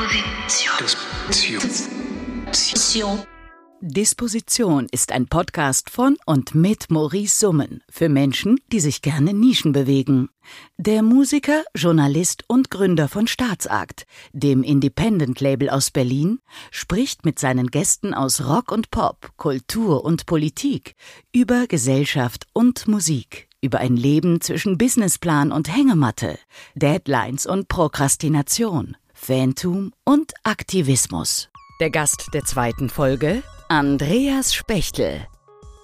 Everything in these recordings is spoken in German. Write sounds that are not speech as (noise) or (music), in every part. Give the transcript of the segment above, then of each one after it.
Disposition. Disposition. Disposition ist ein Podcast von und mit Maurice Summen für Menschen, die sich gerne Nischen bewegen. Der Musiker, Journalist und Gründer von Staatsakt, dem Independent-Label aus Berlin, spricht mit seinen Gästen aus Rock und Pop, Kultur und Politik über Gesellschaft und Musik, über ein Leben zwischen Businessplan und Hängematte, Deadlines und Prokrastination, Fantum und Aktivismus. Der Gast der zweiten Folge, Andreas Spechtel.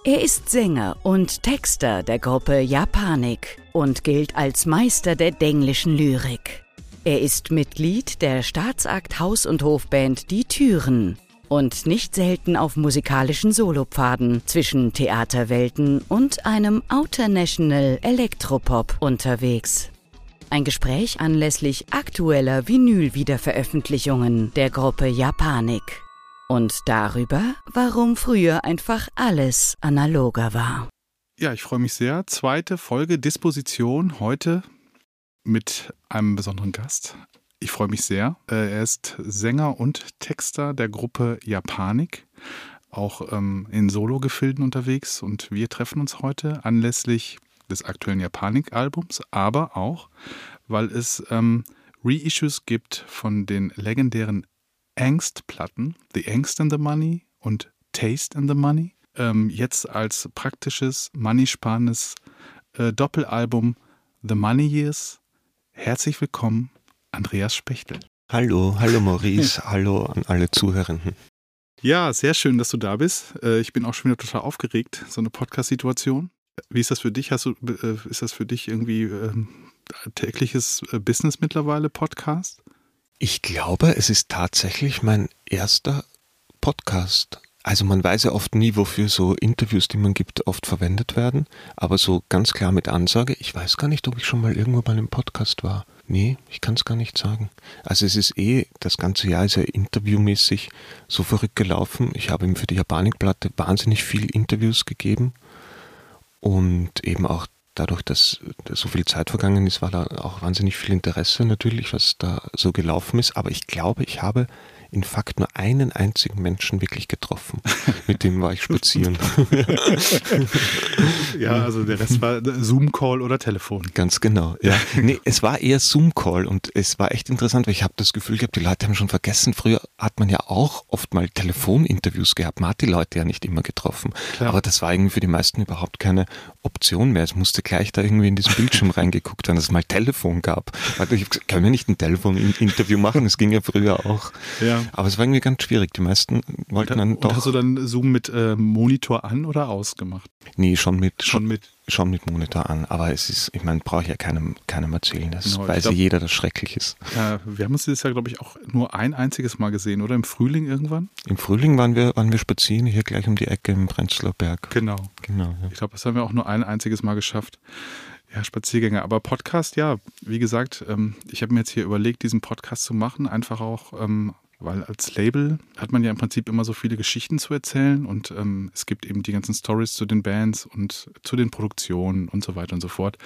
Er ist Sänger und Texter der Gruppe Japanik und gilt als Meister der denglischen Lyrik. Er ist Mitglied der Staatsakt Haus- und Hofband Die Türen und nicht selten auf musikalischen Solopfaden zwischen Theaterwelten und einem Outernational Elektropop unterwegs. Ein Gespräch anlässlich aktueller Vinyl-Wiederveröffentlichungen der Gruppe Japanik. Und darüber, warum früher einfach alles analoger war. Ja, ich freue mich sehr. Zweite Folge Disposition heute mit einem besonderen Gast. Ich freue mich sehr. Äh, Er ist Sänger und Texter der Gruppe Japanik, auch ähm, in Solo-Gefilden unterwegs. Und wir treffen uns heute anlässlich des aktuellen Japanik-Albums, aber auch, weil es ähm, Reissues gibt von den legendären Angst-Platten, The Angst and the Money und Taste and the Money. Ähm, jetzt als praktisches, money-sparendes äh, Doppelalbum The Money Years. Herzlich willkommen, Andreas Spechtel. Hallo, hallo Maurice, (laughs) hallo an alle Zuhörenden. Ja, sehr schön, dass du da bist. Äh, ich bin auch schon wieder total aufgeregt, so eine Podcast-Situation. Wie ist das für dich? Hast du, äh, ist das für dich irgendwie ähm, tägliches äh, Business mittlerweile, Podcast? Ich glaube, es ist tatsächlich mein erster Podcast. Also man weiß ja oft nie, wofür so Interviews, die man gibt, oft verwendet werden. Aber so ganz klar mit Ansage, ich weiß gar nicht, ob ich schon mal irgendwo bei einem Podcast war. Nee, ich kann es gar nicht sagen. Also es ist eh, das ganze Jahr ist ja interviewmäßig so verrückt gelaufen. Ich habe ihm für die Japanikplatte wahnsinnig viel Interviews gegeben. Und eben auch dadurch, dass so viel Zeit vergangen ist, war da auch wahnsinnig viel Interesse natürlich, was da so gelaufen ist. Aber ich glaube, ich habe in Fakt nur einen einzigen Menschen wirklich getroffen. (laughs) Mit dem war ich spazieren. (laughs) ja, also der Rest war Zoom-Call oder Telefon. Ganz genau, ja. (laughs) Nee, es war eher Zoom-Call und es war echt interessant, weil ich habe das Gefühl gehabt, die Leute haben schon vergessen, früher hat man ja auch oft mal Telefoninterviews gehabt. Man hat die Leute ja nicht immer getroffen. Klar. Aber das war irgendwie für die meisten überhaupt keine Option mehr. Es musste gleich da irgendwie in diesen Bildschirm reingeguckt werden, dass es mal Telefon gab. Ich habe gesagt, können wir nicht ein Telefoninterview machen? Es ging ja früher auch. Ja. Aber es war irgendwie ganz schwierig. Die meisten wollten dann und doch. hast du dann Zoom mit äh, Monitor an oder ausgemacht? Nee, schon mit, Schon mit. schon mit Monitor an. Aber es ist, ich meine, brauche ich ja keinem, keinem erzählen. Das Genau, ja glaub- jeder, dass schrecklich ist. Äh, wir haben uns dieses Jahr, glaube ich, auch nur ein einziges Mal gesehen, oder? Im Frühling irgendwann? Im Frühling waren wir, waren wir spazieren, hier gleich um die Ecke im Prenzlauer Berg. Genau. Genau. Ja. Ich glaube, das haben wir auch nur ein einziges Mal geschafft. Ja, Spaziergänge. Aber Podcast, ja, wie gesagt, ähm, ich habe mir jetzt hier überlegt, diesen Podcast zu machen, einfach auch, ähm, weil als Label hat man ja im Prinzip immer so viele Geschichten zu erzählen und ähm, es gibt eben die ganzen Stories zu den Bands und zu den Produktionen und so weiter und so fort.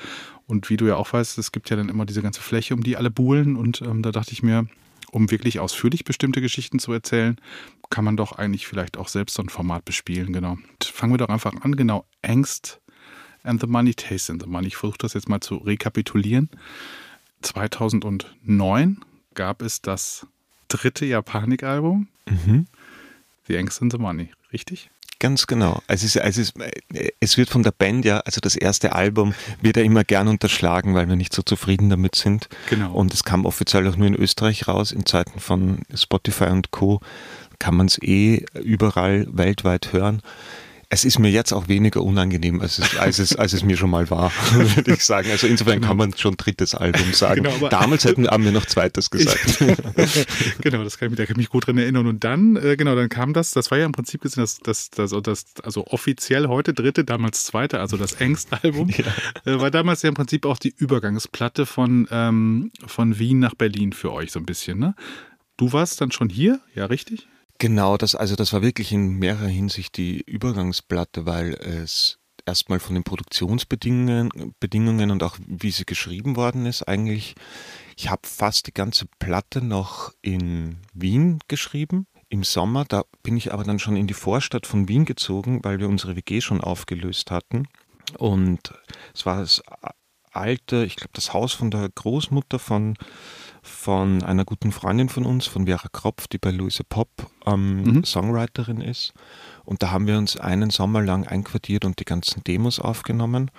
Und wie du ja auch weißt, es gibt ja dann immer diese ganze Fläche, um die alle buhlen und ähm, da dachte ich mir, um wirklich ausführlich bestimmte Geschichten zu erzählen, kann man doch eigentlich vielleicht auch selbst so ein Format bespielen, genau. Und fangen wir doch einfach an, genau. Angst and the Money, Taste and the Money. Ich versuche das jetzt mal zu rekapitulieren. 2009 gab es das dritte Japanik-Album, Mhm. The Angst and the Money, richtig? Ganz genau. Also es, also es, es wird von der Band ja, also das erste Album wird ja immer gern unterschlagen, weil wir nicht so zufrieden damit sind. Genau. Und es kam offiziell auch nur in Österreich raus. In Zeiten von Spotify und Co. kann man es eh überall weltweit hören. Es ist mir jetzt auch weniger unangenehm, als es, als es, als es mir schon mal war, (laughs) würde ich sagen. Also insofern kann man schon drittes Album sagen. Genau, Damals hätten, haben wir noch zweites (laughs) gesagt. (laughs) genau, das kann ich, mich- da kann ich mich gut dran erinnern. Und dann, äh, genau, dann kam das, das war ja im Prinzip gesehen, das, das, das, das also offiziell heute dritte, damals zweite, also das Angst-Album, äh, war damals ja im Prinzip auch die Übergangsplatte von, ähm, von Wien nach Berlin für euch so ein bisschen, ne? Du warst dann schon hier, ja, richtig? Genau, das, also das war wirklich in mehrerer Hinsicht die Übergangsplatte, weil es erstmal von den Produktionsbedingungen Bedingungen und auch wie sie geschrieben worden ist eigentlich. Ich habe fast die ganze Platte noch in Wien geschrieben. Im Sommer, da bin ich aber dann schon in die Vorstadt von Wien gezogen, weil wir unsere WG schon aufgelöst hatten. Und es war das alte, ich glaube, das Haus von der Großmutter von, von einer guten Freundin von uns, von Vera Kropf, die bei Louise Pop ähm, mhm. Songwriterin ist. Und da haben wir uns einen Sommer lang einquartiert und die ganzen Demos aufgenommen.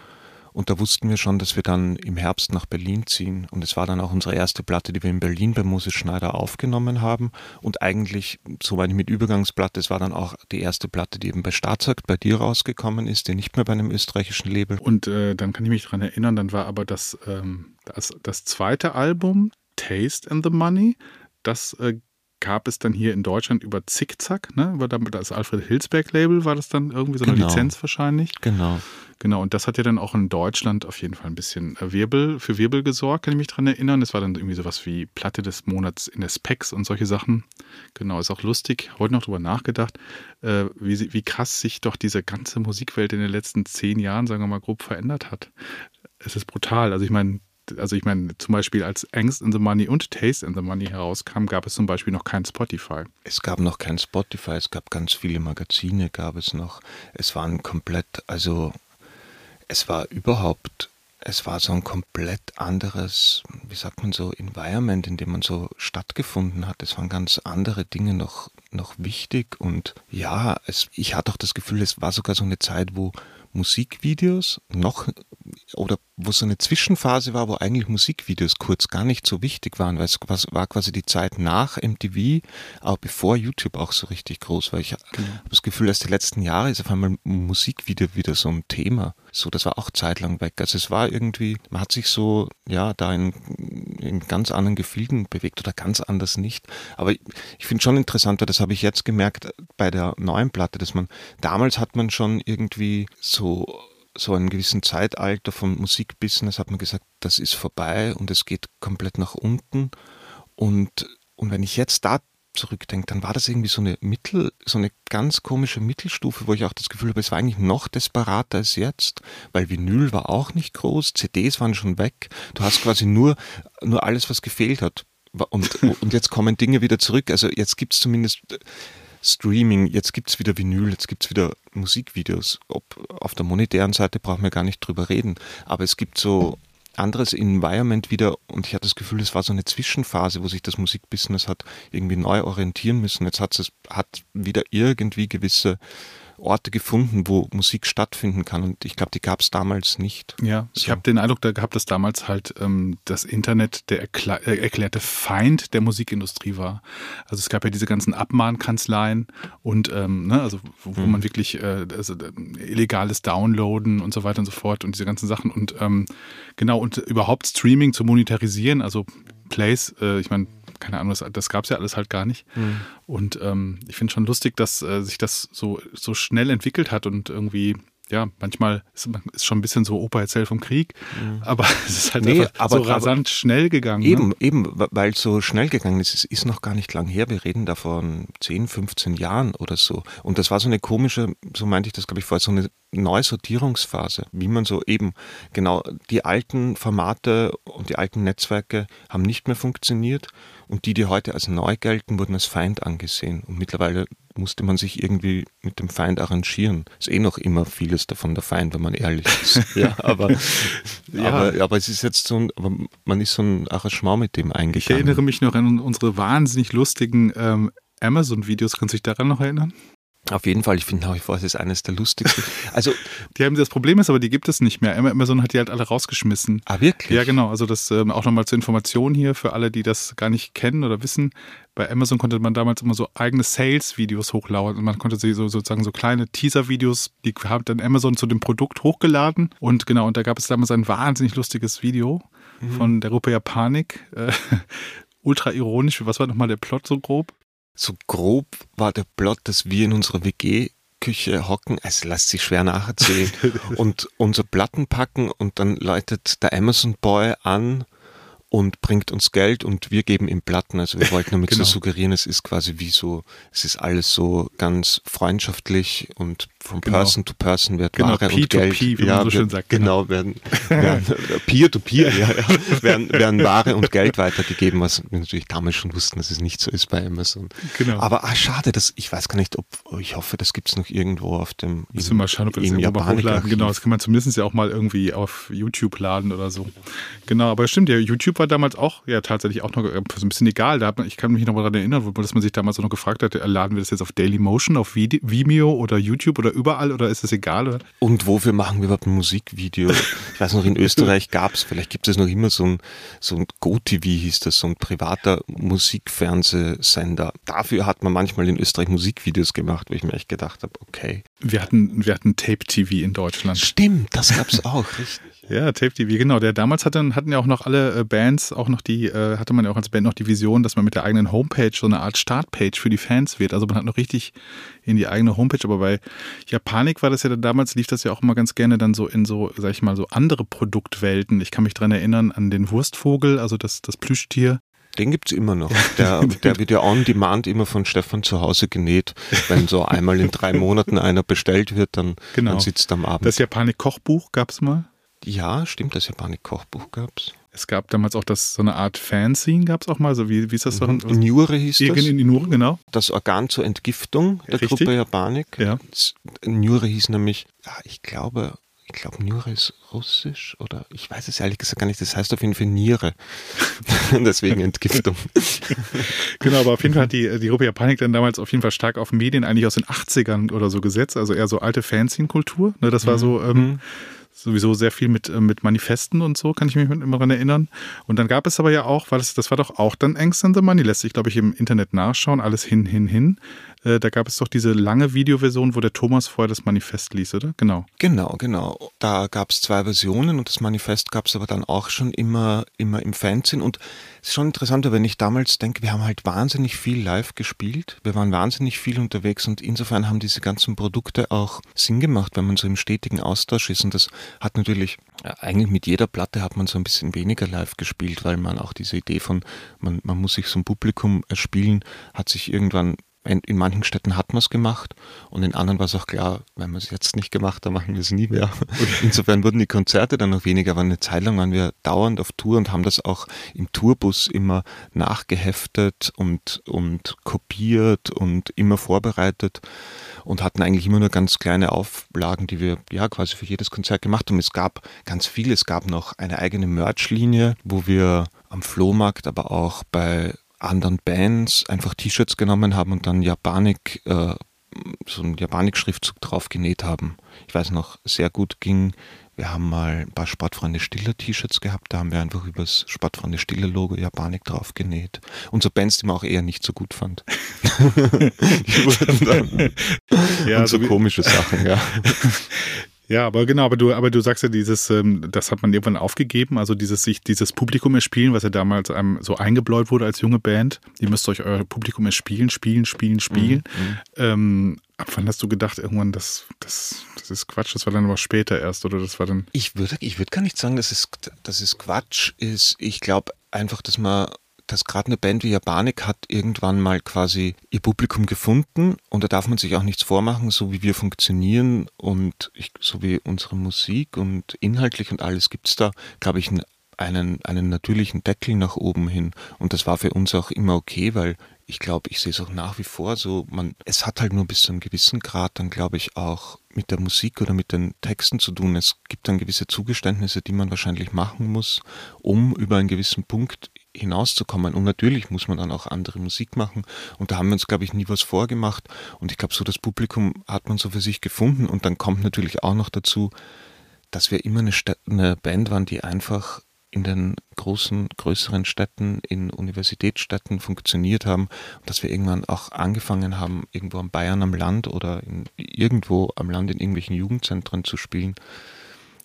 Und da wussten wir schon, dass wir dann im Herbst nach Berlin ziehen. Und es war dann auch unsere erste Platte, die wir in Berlin bei Moses Schneider aufgenommen haben. Und eigentlich, so meine ich mit Übergangsplatte, es war dann auch die erste Platte, die eben bei Staatsakt bei dir rausgekommen ist, die nicht mehr bei einem österreichischen Label. Und äh, dann kann ich mich daran erinnern, dann war aber das, ähm, das, das zweite Album, Taste and the Money, das äh, gab es dann hier in Deutschland über Zickzack, ne? Über das Alfred Hilsberg Label war das dann irgendwie so eine genau. Lizenz wahrscheinlich. Genau. Genau, und das hat ja dann auch in Deutschland auf jeden Fall ein bisschen äh, Wirbel, für Wirbel gesorgt, kann ich mich dran erinnern. Es war dann irgendwie sowas wie Platte des Monats in der Specs und solche Sachen. Genau, ist auch lustig, heute noch drüber nachgedacht, äh, wie, wie krass sich doch diese ganze Musikwelt in den letzten zehn Jahren, sagen wir mal, grob verändert hat. Es ist brutal. Also ich meine, also ich meine, zum Beispiel als Angst in the Money und Taste in the Money herauskam, gab es zum Beispiel noch kein Spotify. Es gab noch kein Spotify, es gab ganz viele Magazine, gab es noch. Es waren komplett, also es war überhaupt, es war so ein komplett anderes, wie sagt man so, Environment, in dem man so stattgefunden hat. Es waren ganz andere Dinge noch, noch wichtig und ja, es, ich hatte auch das Gefühl, es war sogar so eine Zeit, wo Musikvideos noch oder wo so eine Zwischenphase war, wo eigentlich Musikvideos kurz gar nicht so wichtig waren, weil es war quasi die Zeit nach MTV, aber bevor YouTube auch so richtig groß war. Ich genau. habe das Gefühl, dass die letzten Jahre ist auf einmal Musikvideo wieder so ein Thema. So, das war auch zeitlang weg. Also es war irgendwie, man hat sich so, ja, da in, in ganz anderen Gefilden bewegt oder ganz anders nicht. Aber ich, ich finde schon interessant, weil das habe ich jetzt gemerkt bei der neuen Platte, dass man, damals hat man schon irgendwie so so einem gewissen Zeitalter vom Musikbusiness hat man gesagt, das ist vorbei und es geht komplett nach unten. Und, und wenn ich jetzt da zurückdenke, dann war das irgendwie so eine Mittel, so eine ganz komische Mittelstufe, wo ich auch das Gefühl habe, es war eigentlich noch desperater als jetzt, weil Vinyl war auch nicht groß, CDs waren schon weg. Du hast quasi nur, nur alles, was gefehlt hat. Und, und jetzt kommen Dinge wieder zurück. Also jetzt gibt es zumindest Streaming, jetzt gibt es wieder Vinyl, jetzt gibt es wieder Musikvideos. Ob auf der monetären Seite brauchen wir gar nicht drüber reden. Aber es gibt so anderes Environment wieder und ich hatte das Gefühl, es war so eine Zwischenphase, wo sich das Musikbusiness hat irgendwie neu orientieren müssen. Jetzt hat es hat wieder irgendwie gewisse Orte gefunden, wo Musik stattfinden kann. Und ich glaube, die gab es damals nicht. Ja, so. ich habe den Eindruck da gehabt, dass damals halt ähm, das Internet der erklär äh, erklärte Feind der Musikindustrie war. Also es gab ja diese ganzen Abmahnkanzleien und ähm, ne, also wo, wo mhm. man wirklich äh, also, äh, illegales Downloaden und so weiter und so fort und diese ganzen Sachen und ähm, genau und überhaupt Streaming zu monetarisieren, also Plays, äh, ich meine, keine Ahnung, das, das gab es ja alles halt gar nicht. Mhm. Und ähm, ich finde schon lustig, dass äh, sich das so, so schnell entwickelt hat und irgendwie ja, manchmal ist es schon ein bisschen so Opa erzählt vom Krieg, mhm. aber (laughs) es ist halt nee, aber, so rasant aber schnell gegangen. Eben, ne? eben, weil es so schnell gegangen ist. Es ist noch gar nicht lang her. Wir reden da von 10, 15 Jahren oder so. Und das war so eine komische, so meinte ich das, glaube ich, vorher, so eine Neusortierungsphase, wie man so eben, genau, die alten Formate und die alten Netzwerke haben nicht mehr funktioniert und die, die heute als neu gelten, wurden als Feind angesehen. Und mittlerweile musste man sich irgendwie mit dem Feind arrangieren. Ist eh noch immer vieles davon der Feind, wenn man ehrlich ist. (laughs) ja, aber, ja. Aber, aber es ist jetzt so ein, aber man ist so ein Arrangement mit dem eingegangen. Ich erinnere mich noch an unsere wahnsinnig lustigen ähm, Amazon-Videos. Kannst du dich daran noch erinnern? Auf jeden Fall, ich finde nach wie vor, es ist eines der lustigsten. (laughs) Also, die haben das Problem ist aber, die gibt es nicht mehr. Amazon hat die halt alle rausgeschmissen. Ah, wirklich? Ja, genau. Also das ähm, auch nochmal zur Information hier für alle, die das gar nicht kennen oder wissen. Bei Amazon konnte man damals immer so eigene Sales-Videos hochladen und man konnte sie so sozusagen so kleine Teaser-Videos, die haben dann Amazon zu dem Produkt hochgeladen und genau, und da gab es damals ein wahnsinnig lustiges Video mhm. von der Gruppe Japanik. Äh, (laughs) ultra ironisch. Was war nochmal der Plot so grob? So grob war der Plot, dass wir in unserer WG Küche hocken, es lässt sich schwer nacherzählen, (laughs) und unsere Platten packen und dann läutet der Amazon Boy an und bringt uns Geld und wir geben ihm Platten. Also wir wollten damit (laughs) genau. so suggerieren, es ist quasi wie so, es ist alles so ganz freundschaftlich und From Genau. person to person wird Genau, Ware P und to Geld. Wie man so schön sagt, Genau, werden, (laughs) werden Peer to Peer, ja, ja, werden, werden Ware und Geld weitergegeben, was wir natürlich damals schon wussten, dass es nicht so ist bei Amazon. Genau. Aber ah, schade, dass, ich weiß gar nicht, ob, ich hoffe, das gibt es noch irgendwo auf dem Müssen wir mal schauen, ob wir das irgendwo mal hochladen. Genau, das kann man zumindest ja auch mal irgendwie auf YouTube laden oder so. Genau, aber stimmt, ja, YouTube war damals auch ja tatsächlich auch noch äh, so ein bisschen egal. Da hat man, ich kann mich noch mal daran erinnern, dass man sich damals auch noch gefragt hat, äh, laden wir das jetzt auf Dailymotion, auf Vide- Vimeo oder YouTube oder überall oder ist das egal? Oder? Und wofür machen wir überhaupt ein Musikvideo? (laughs) Ich weiß noch, in Österreich gab es, vielleicht gibt es noch immer so ein, so ein GoTV hieß das, so ein privater Musikfernsehsender. Dafür hat man manchmal in Österreich Musikvideos gemacht, wo ich mir echt gedacht habe, okay. Wir hatten, wir hatten Tape TV in Deutschland. Stimmt, das gab es (laughs) auch, richtig. Ja, Tape TV, genau. Der damals hatten, hatten ja auch noch alle äh, Bands, auch noch die, äh, hatte man ja auch als Band noch die Vision, dass man mit der eigenen Homepage so eine Art Startpage für die Fans wird. Also man hat noch richtig in die eigene Homepage, aber bei Japanik war das ja dann damals, lief das ja auch immer ganz gerne dann so in so, sag ich mal, so andere Produktwelten. Ich kann mich dran erinnern an den Wurstvogel, also das, das Plüschtier. Den gibt's immer noch. (laughs) Der, der wird ja on demand immer von Stefan zu Hause genäht. Wenn so einmal in drei Monaten einer bestellt wird, dann, Genau. dann sitzt am Abend. Das Japanik-Kochbuch gab es mal. ja, stimmt, das Japanik-Kochbuch gab's. Es gab damals auch das, so eine Art Fanzine, gab es auch mal. So wie, wie ist das? so? Njure hieß das. In, in Nure, genau. das Organ zur Entgiftung der Richtig. Gruppe Japanik. Ja. Das- Njure hieß nämlich, ja, ich glaube, ich glaube, Njure ist russisch oder ich weiß es ehrlich gesagt gar nicht. Das heißt auf jeden Fall Niere. (laughs) Deswegen (laughs) Entgiftung. Genau, aber auf jeden Fall hat (laughs) die, die Gruppe Japanik dann damals auf jeden Fall stark auf Medien eigentlich aus den 80ern oder so gesetzt, also eher so alte Fanzine-Kultur. Ne, das war so ähm, sowieso sehr viel mit, äh, mit Manifesten und so, kann ich mich immer dran erinnern. Und dann gab es aber ja auch, weil das, das war doch auch dann Angst and the Money, lässt sich, glaube ich, im Internet nachschauen, alles hin, hin, hin. Äh, da gab es doch diese lange Videoversion, wo der Thomas vorher das Manifest liest, oder? Genau. Genau, genau. Da gab es zwei Versionen und das Manifest gab es aber dann auch schon immer, immer im Fanzine. Und es ist schon interessanter, wenn ich damals denke, wir haben halt wahnsinnig viel live gespielt. Wir waren wahnsinnig viel unterwegs und insofern haben diese ganzen Produkte auch Sinn gemacht, wenn man so im stetigen Austausch ist. Und das hat natürlich, eigentlich mit jeder Platte hat man so ein bisschen weniger live gespielt, weil man auch diese Idee von, man, man muss sich so ein Publikum erspielen, hat sich irgendwann in, in manchen Städten hat man es gemacht und in anderen war es auch klar, wenn wir es jetzt nicht gemacht, dann machen wir es nie mehr. (laughs) Insofern wurden die Konzerte dann noch weniger, aber eine Zeit lang waren wir dauernd auf Tour und haben das auch im Tourbus immer nachgeheftet und, und kopiert und immer vorbereitet und hatten eigentlich immer nur ganz kleine Auflagen, die wir ja quasi für jedes Konzert gemacht haben. Es gab ganz viel, es gab noch eine eigene Merch-Linie, wo wir am Flohmarkt, aber auch bei anderen Bands einfach T-Shirts genommen haben und dann Japanik, äh, so einen Japanik-Schriftzug drauf genäht haben. Ich weiß noch, sehr gut ging. Wir haben mal ein paar Sportfreunde Stiller T-Shirts gehabt, da haben wir einfach über das Sportfreunde Stiller Logo Japanik drauf genäht. Und so Bands, die man auch eher nicht so gut fand. (laughs) die wurden dann Ja, (laughs) und so komische Sachen, ja. (laughs) Ja, aber genau, aber du, aber du sagst ja, dieses, ähm, das hat man irgendwann aufgegeben, also dieses sich dieses Publikum erspielen, was ja damals einem so eingebläut wurde als junge Band. Ihr müsst euch euer Publikum erspielen, spielen, spielen, spielen. Ähm, ab wann hast du gedacht, irgendwann, das, das, das ist Quatsch, das war dann aber später erst, oder das war dann. Ich würde, ich würde gar nicht sagen, dass es, dass es Quatsch ist. Ich glaube einfach, dass man, dass gerade eine Band wie Japanik hat irgendwann mal quasi ihr Publikum gefunden und da darf man sich auch nichts vormachen, so wie wir funktionieren und ich, so wie unsere Musik und inhaltlich und alles gibt's da, glaube ich, einen, einen, einen natürlichen Deckel nach oben hin. Und das war für uns auch immer okay, weil ich glaube, ich sehe es auch nach wie vor so, man, es hat halt nur bis zu einem gewissen Grad dann, glaube ich, auch mit der Musik oder mit den Texten zu tun. Es gibt dann gewisse Zugeständnisse, die man wahrscheinlich machen muss, um über einen gewissen Punkt hinauszukommen. Und natürlich muss man dann auch andere Musik machen. Und da haben wir uns, glaube ich, nie was vorgemacht. Und ich glaube, so das Publikum hat man so für sich gefunden. Und dann kommt natürlich auch noch dazu, dass wir immer eine, Sta- eine Band waren, die einfach in den großen, größeren Städten, in Universitätsstädten funktioniert haben dass wir irgendwann auch angefangen haben, irgendwo am Bayern am Land oder in, irgendwo am Land in irgendwelchen Jugendzentren zu spielen,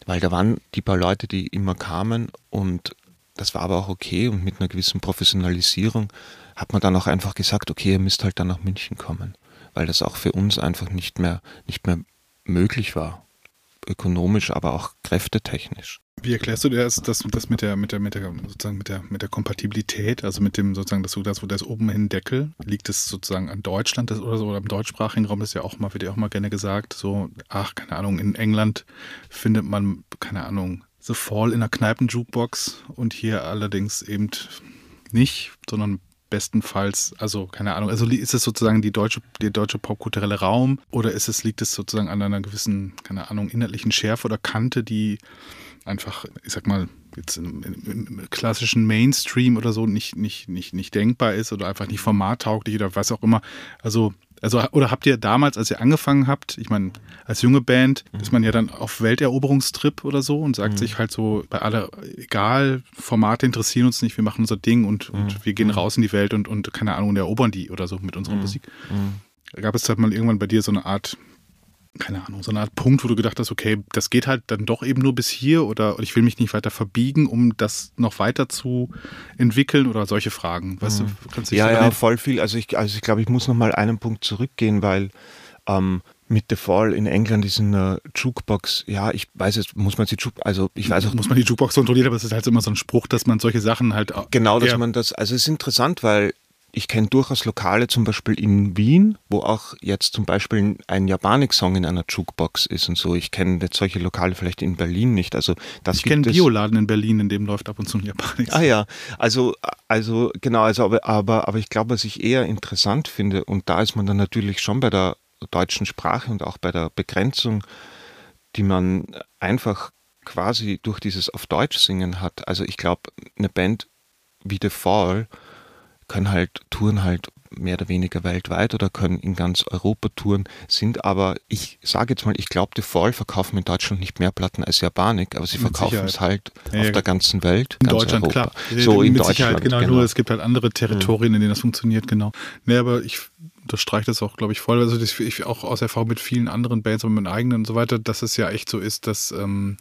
weil da waren die paar Leute, die immer kamen und das war aber auch okay und mit einer gewissen Professionalisierung hat man dann auch einfach gesagt, okay, ihr müsst halt dann nach München kommen, weil das auch für uns einfach nicht mehr, nicht mehr möglich war, ökonomisch, aber auch kräftetechnisch. Wie erklärst du dir das, das, das mit der, mit der, mit der, sozusagen mit der, mit der Kompatibilität, also mit dem sozusagen, dass du das, wo das oben hin Deckel, liegt es sozusagen an Deutschland das, oder so, oder im deutschsprachigen Raum, das ist ja auch mal, wird ja auch mal gerne gesagt, so, ach, keine Ahnung, in England findet man, keine Ahnung, The Fall in einer Kneipen-Jukebox und hier allerdings eben nicht, sondern bestenfalls, also keine Ahnung, also ist es sozusagen die deutsche, der deutsche popkulturelle Raum oder ist es, liegt es sozusagen an einer gewissen, keine Ahnung, inhaltlichen Schärfe oder Kante, die einfach, ich sag mal, jetzt im, im, im, klassischen Mainstream oder so nicht, nicht, nicht, nicht denkbar ist oder einfach nicht formattauglich oder was auch immer. Also also, oder habt ihr damals, als ihr angefangen habt, ich meine, als junge Band mhm. ist man ja dann auf Welteroberungstrip oder so und sagt mhm. sich halt so, bei aller, egal, Formate interessieren uns nicht, wir machen unser Ding und, mhm. und wir gehen mhm. raus in die Welt und, und keine Ahnung, erobern die oder so mit unserer mhm. Musik. Mhm. Gab es halt mal irgendwann bei dir so eine Art keine Ahnung, so eine Art Punkt, wo du gedacht hast, okay, das geht halt dann doch eben nur bis hier oder ich will mich nicht weiter verbiegen, um das noch weiter zu entwickeln oder solche Fragen. Weißt mhm. du, kannst du Ja, ja, voll viel. Also ich, also ich glaube, ich muss noch mal einen Punkt zurückgehen, weil ähm, mit The Fall in England ist eine Jukebox, ja, ich weiß es, muss man die Jukebox, also ich weiß auch. Muss man die Jukebox kontrollieren, aber es ist halt immer so ein Spruch, dass man solche Sachen halt. Genau, dass man das, also es ist interessant, weil ich kenne durchaus Lokale, zum Beispiel in Wien, wo auch jetzt zum Beispiel ein Japanik-Song in einer Jukebox ist und so. Ich kenne jetzt solche Lokale vielleicht in Berlin nicht. Also das ich kenne einen Bioladen in Berlin, in dem läuft ab und zu ein Japanik. Ah ja, also also genau, also aber aber aber ich glaube, was ich eher interessant finde und da ist man dann natürlich schon bei der deutschen Sprache und auch bei der Begrenzung, die man einfach quasi durch dieses auf Deutsch singen hat. Also ich glaube, eine Band wie The Fall können halt touren halt mehr oder weniger weltweit oder können in ganz Europa touren, sind aber, ich sage jetzt mal, ich glaube, die Fall verkaufen in Deutschland nicht mehr Platten als Japanik, aber sie verkaufen es halt ja, auf ja. der ganzen Welt. In Deutschland, Europa. klar. So in Mit Deutschland. Genau, genau, nur es gibt halt andere Territorien, in denen das funktioniert, genau. Nee, aber ich das streicht das auch, glaube ich, voll. Also das, ich auch aus Erfahrung mit vielen anderen Bands und mit eigenen und so weiter, dass es ja echt so ist, dass ähm,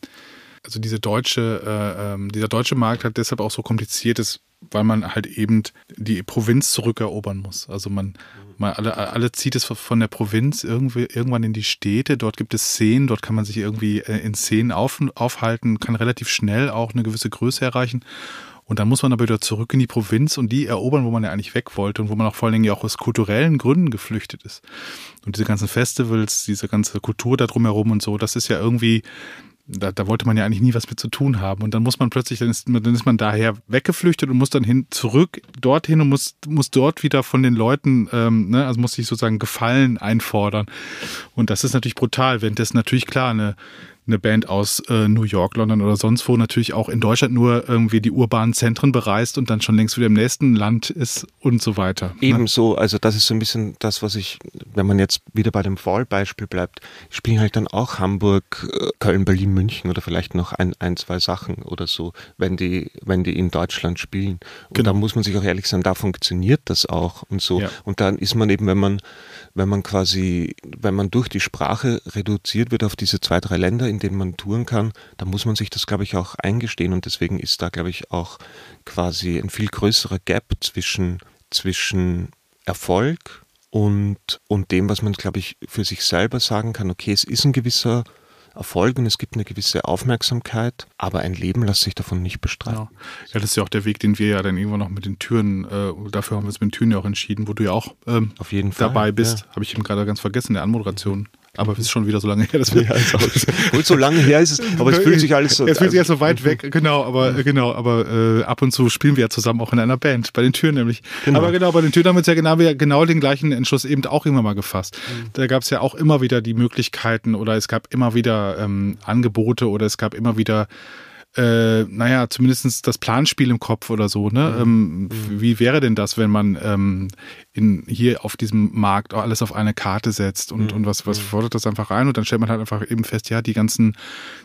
also diese deutsche, äh, ähm, dieser deutsche Markt halt deshalb auch so kompliziert ist, weil man halt eben die Provinz zurückerobern muss. Also man, man alle, alle zieht es von der Provinz irgendwie, irgendwann in die Städte. Dort gibt es Szenen, dort kann man sich irgendwie äh, in Szenen auf, aufhalten, kann relativ schnell auch eine gewisse Größe erreichen. Und dann muss man aber wieder zurück in die Provinz und die erobern, wo man ja eigentlich weg wollte und wo man auch vor allen Dingen ja auch aus kulturellen Gründen geflüchtet ist. Und diese ganzen Festivals, diese ganze Kultur da drumherum und so, das ist ja irgendwie, da, da wollte man ja eigentlich nie was mit zu tun haben. Und dann muss man plötzlich, dann ist, dann ist man daher weggeflüchtet und muss dann hin zurück dorthin und muss, muss dort wieder von den Leuten, ähm, ne, also muss sich sozusagen Gefallen einfordern. Und das ist natürlich brutal, wenn das natürlich klar eine eine Band aus äh, New York, London oder sonst wo natürlich auch in Deutschland nur irgendwie die urbanen Zentren bereist und dann schon längst wieder im nächsten Land ist und so weiter. Ne? Ebenso, also das ist so ein bisschen das, was ich, wenn man jetzt wieder bei dem Fall-Beispiel bleibt, spielen halt dann auch Hamburg, äh, Köln, Berlin, München oder vielleicht noch ein, ein, zwei Sachen oder so, wenn die, wenn die in Deutschland spielen. Und genau. da muss man sich auch ehrlich sagen, da funktioniert das auch und so. Ja. Und dann ist man eben, wenn man, wenn man quasi, wenn man durch die Sprache reduziert wird auf diese zwei, drei Länder, in denen man touren kann, da muss man sich das, glaube ich, auch eingestehen. Und deswegen ist da, glaube ich, auch quasi ein viel größerer Gap zwischen, zwischen Erfolg und, und dem, was man, glaube ich, für sich selber sagen kann, okay, es ist ein gewisser Erfolg und es gibt eine gewisse Aufmerksamkeit, aber ein Leben lässt sich davon nicht bestreiten. Ja. ja, das ist ja auch der Weg, den wir ja dann irgendwann noch mit den Türen, äh, dafür haben wir uns mit den Türen ja auch entschieden, wo du ja auch ähm, Auf jeden dabei Fall, bist. Ja. Habe ich eben gerade ganz vergessen in der Anmoderation. Aber es ist schon wieder so lange her, dass wir. Ja, Gut, so lange her ist es, aber es fühlt sich alles so. Es fühlt sich jetzt so weit weg, genau, aber genau, aber äh, ab und zu spielen wir ja zusammen auch in einer Band, bei den Türen nämlich. Genau. Aber genau, bei den Türen haben wir uns ja genau, genau den gleichen Entschluss eben auch immer mal gefasst. Mhm. Da gab es ja auch immer wieder die Möglichkeiten oder es gab immer wieder ähm, Angebote oder es gab immer wieder äh, naja, zumindest das Planspiel im Kopf oder so, ne? Mhm. Ähm, mhm. wie wäre denn das, wenn man ähm, in, hier auf diesem Markt alles auf eine Karte setzt und, mhm. und was, was mhm. fordert das einfach rein und dann stellt man halt einfach eben fest, ja, die ganzen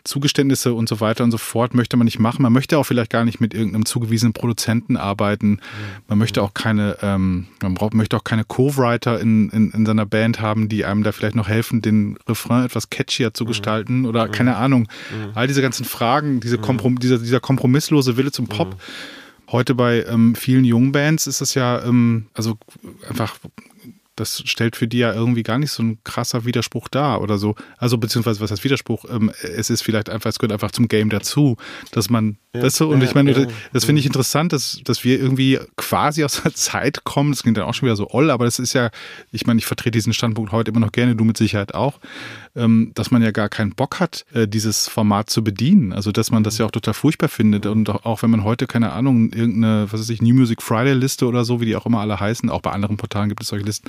Zugeständnisse und so weiter und so fort möchte man nicht machen. Man möchte auch vielleicht gar nicht mit irgendeinem zugewiesenen Produzenten arbeiten. Mhm. Man möchte auch keine, ähm, man braucht, möchte auch keine Co-Writer in, in, in seiner Band haben, die einem da vielleicht noch helfen, den Refrain etwas catchier zu mhm. gestalten oder mhm. keine Ahnung. All diese ganzen Fragen, diese Komprom dieser, dieser kompromisslose Wille zum Pop. Heute bei ähm, vielen jungen Bands ist das ja, ähm, also einfach das stellt für die ja irgendwie gar nicht so ein krasser Widerspruch dar oder so. Also beziehungsweise was heißt Widerspruch? Ähm, es ist vielleicht einfach, es gehört einfach zum Game dazu, dass man, ja, weißt du, und ja, ich meine, ja, das, finde ich interessant, dass, dass wir irgendwie quasi aus der (laughs) Zeit kommen, das klingt dann auch schon wieder so oll, aber das ist ja, ich meine, ich vertrete diesen Standpunkt heute immer noch gerne, du mit Sicherheit auch, dass man ja gar keinen Bock hat, äh, dieses Format zu bedienen. Also dass man das ja auch total furchtbar findet und auch wenn man heute, keine Ahnung, irgendeine, was weiß ich, New Music Friday Liste oder so, wie die auch immer alle heißen, auch bei anderen Portalen gibt es solche Listen.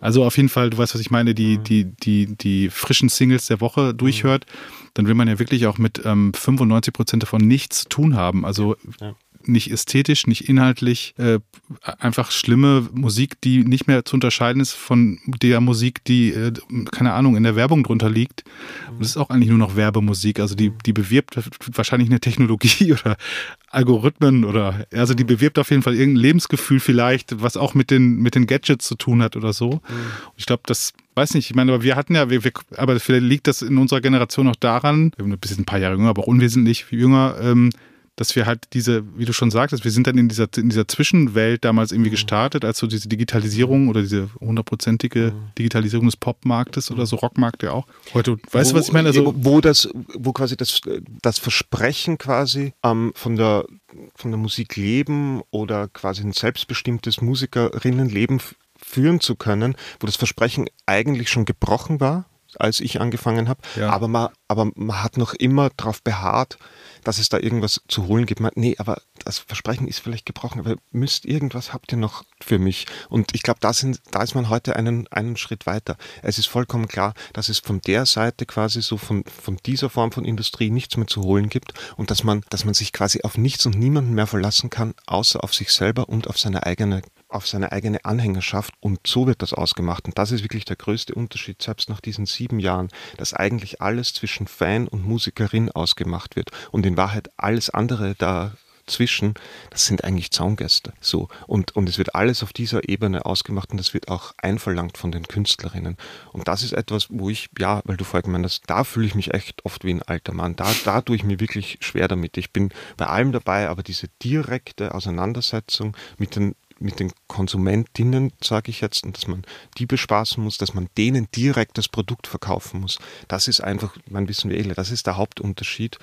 Also auf jeden Fall, du weißt, was ich meine, die, mhm. die, die, die frischen Singles der Woche durchhört, dann will man ja wirklich auch mit ähm, 95 Prozent davon nichts zu tun haben. Also ja nicht ästhetisch, nicht inhaltlich, äh, einfach schlimme Musik, die nicht mehr zu unterscheiden ist von der Musik, die, äh, keine Ahnung, in der Werbung drunter liegt. Und das ist auch eigentlich nur noch Werbemusik. Also die, die bewirbt wahrscheinlich eine Technologie (laughs) oder Algorithmen oder, also die bewirbt auf jeden Fall irgendein Lebensgefühl vielleicht, was auch mit den, mit den Gadgets zu tun hat oder so. Mhm. Ich glaube, das weiß nicht, ich meine, aber wir hatten ja, wir, wir, aber vielleicht liegt das in unserer Generation auch daran, wir sind ein bisschen ein paar Jahre jünger, aber auch unwesentlich jünger, ähm, dass wir halt diese, wie du schon sagtest, wir sind dann in dieser, in dieser Zwischenwelt damals irgendwie mhm. gestartet, als so diese Digitalisierung oder diese hundertprozentige mhm. Digitalisierung des Popmarktes oder so Rockmarkt ja auch. Heute, weißt wo, du, was ich meine? Also, wo das, wo quasi das, das Versprechen quasi ähm, von der von der Musik leben oder quasi ein selbstbestimmtes Musikerinnenleben führen zu können, wo das Versprechen eigentlich schon gebrochen war, als ich angefangen habe, ja. aber, man, aber man hat noch immer darauf beharrt, dass es da irgendwas zu holen gibt. Man, nee, aber das Versprechen ist vielleicht gebrochen, aber müsst irgendwas habt ihr noch für mich. Und ich glaube, da, da ist man heute einen, einen Schritt weiter. Es ist vollkommen klar, dass es von der Seite quasi so von, von dieser Form von Industrie nichts mehr zu holen gibt und dass man, dass man sich quasi auf nichts und niemanden mehr verlassen kann, außer auf sich selber und auf seine eigene auf seine eigene Anhängerschaft und so wird das ausgemacht. Und das ist wirklich der größte Unterschied, selbst nach diesen sieben Jahren, dass eigentlich alles zwischen Fan und Musikerin ausgemacht wird und in Wahrheit alles andere dazwischen, das sind eigentlich Zaungäste. So. Und, und es wird alles auf dieser Ebene ausgemacht und das wird auch einverlangt von den Künstlerinnen. Und das ist etwas, wo ich, ja, weil du vorher gemeint hast, da fühle ich mich echt oft wie ein alter Mann. Da, da tue ich mir wirklich schwer damit. Ich bin bei allem dabei, aber diese direkte Auseinandersetzung mit den mit den Konsumentinnen, sage ich jetzt, und dass man die bespaßen muss, dass man denen direkt das Produkt verkaufen muss. Das ist einfach, man wissen wir eh, das ist der Hauptunterschied.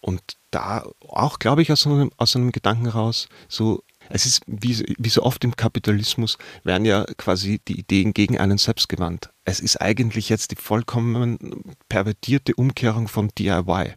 Und da auch, glaube ich, aus einem, aus einem Gedanken raus, so es ist wie, wie so oft im Kapitalismus werden ja quasi die Ideen gegen einen selbst gewandt. Es ist eigentlich jetzt die vollkommen pervertierte Umkehrung vom DIY,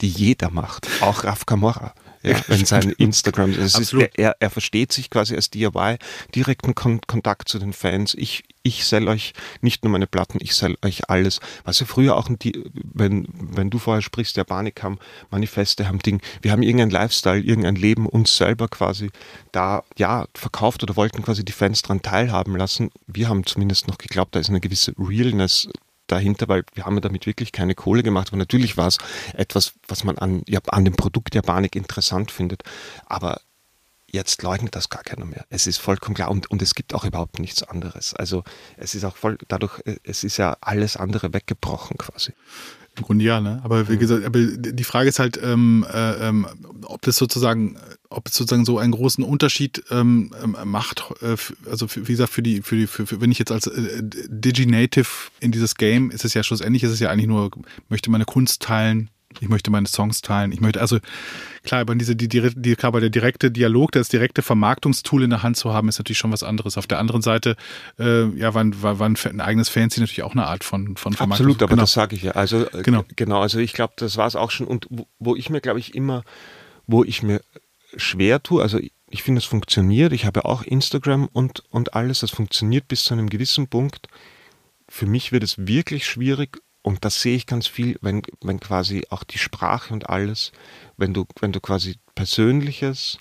die jeder macht, auch Raf Camorra ja, wenn sein Instagram ist. er, er versteht sich quasi als DIY, direkten Kon Kontakt zu den Fans. Ich, ich sell euch nicht nur meine Platten, ich sell euch alles. Was ja früher auch, ein, wenn, wenn du vorher sprichst, der Panik haben, Manifeste haben Ding, wir haben irgendein Lifestyle, irgendein Leben uns selber quasi da, ja, verkauft oder wollten quasi die Fans dran teilhaben lassen. Wir haben zumindest noch geglaubt, da ist eine gewisse Realness dahinter, weil wir haben damit wirklich keine Kohle gemacht. Aber natürlich war es etwas, was man an, ja, an dem Produkt der Banik interessant findet. Aber jetzt leugnet das gar keiner mehr. Es ist vollkommen klar und, und es gibt auch überhaupt nichts anderes. Also es ist auch voll, dadurch, es ist ja alles andere weggebrochen quasi. Im Grunde ja, ne? Aber wie mhm. gesagt, aber die Frage ist halt, ähm, äh, ähm, ob das sozusagen, ob es sozusagen so einen großen Unterschied ähm, ähm macht, äh, also für, wie gesagt, für die, für die, für, für, wenn ich jetzt als äh, Digi-Native in dieses Game, ist es ja schlussendlich, ist es ja eigentlich nur, möchte meine Kunst teilen, ich möchte meine Songs teilen. Ich möchte also, klar, aber diese, die, die, die, aber der direkte Dialog, das direkte Vermarktungstool in der Hand zu haben, ist natürlich schon was anderes. Auf der anderen Seite, äh, ja, war, war ein, eigenes Fancy natürlich auch eine Art von, von Vermarktung. Absolut, aber genau. das sage ich ja. Also, äh, genau. genau, also ich glaube, das war es auch schon. Und wo, wo ich mir, glaube ich, immer, wo ich mir schwer tue, also ich finde, es funktioniert. Ich habe auch Instagram und, und alles. Das funktioniert bis zu einem gewissen Punkt. Für mich wird es wirklich schwierig, und das sehe ich ganz viel, wenn, wenn quasi auch die Sprache und alles, wenn du, wenn du quasi Persönliches,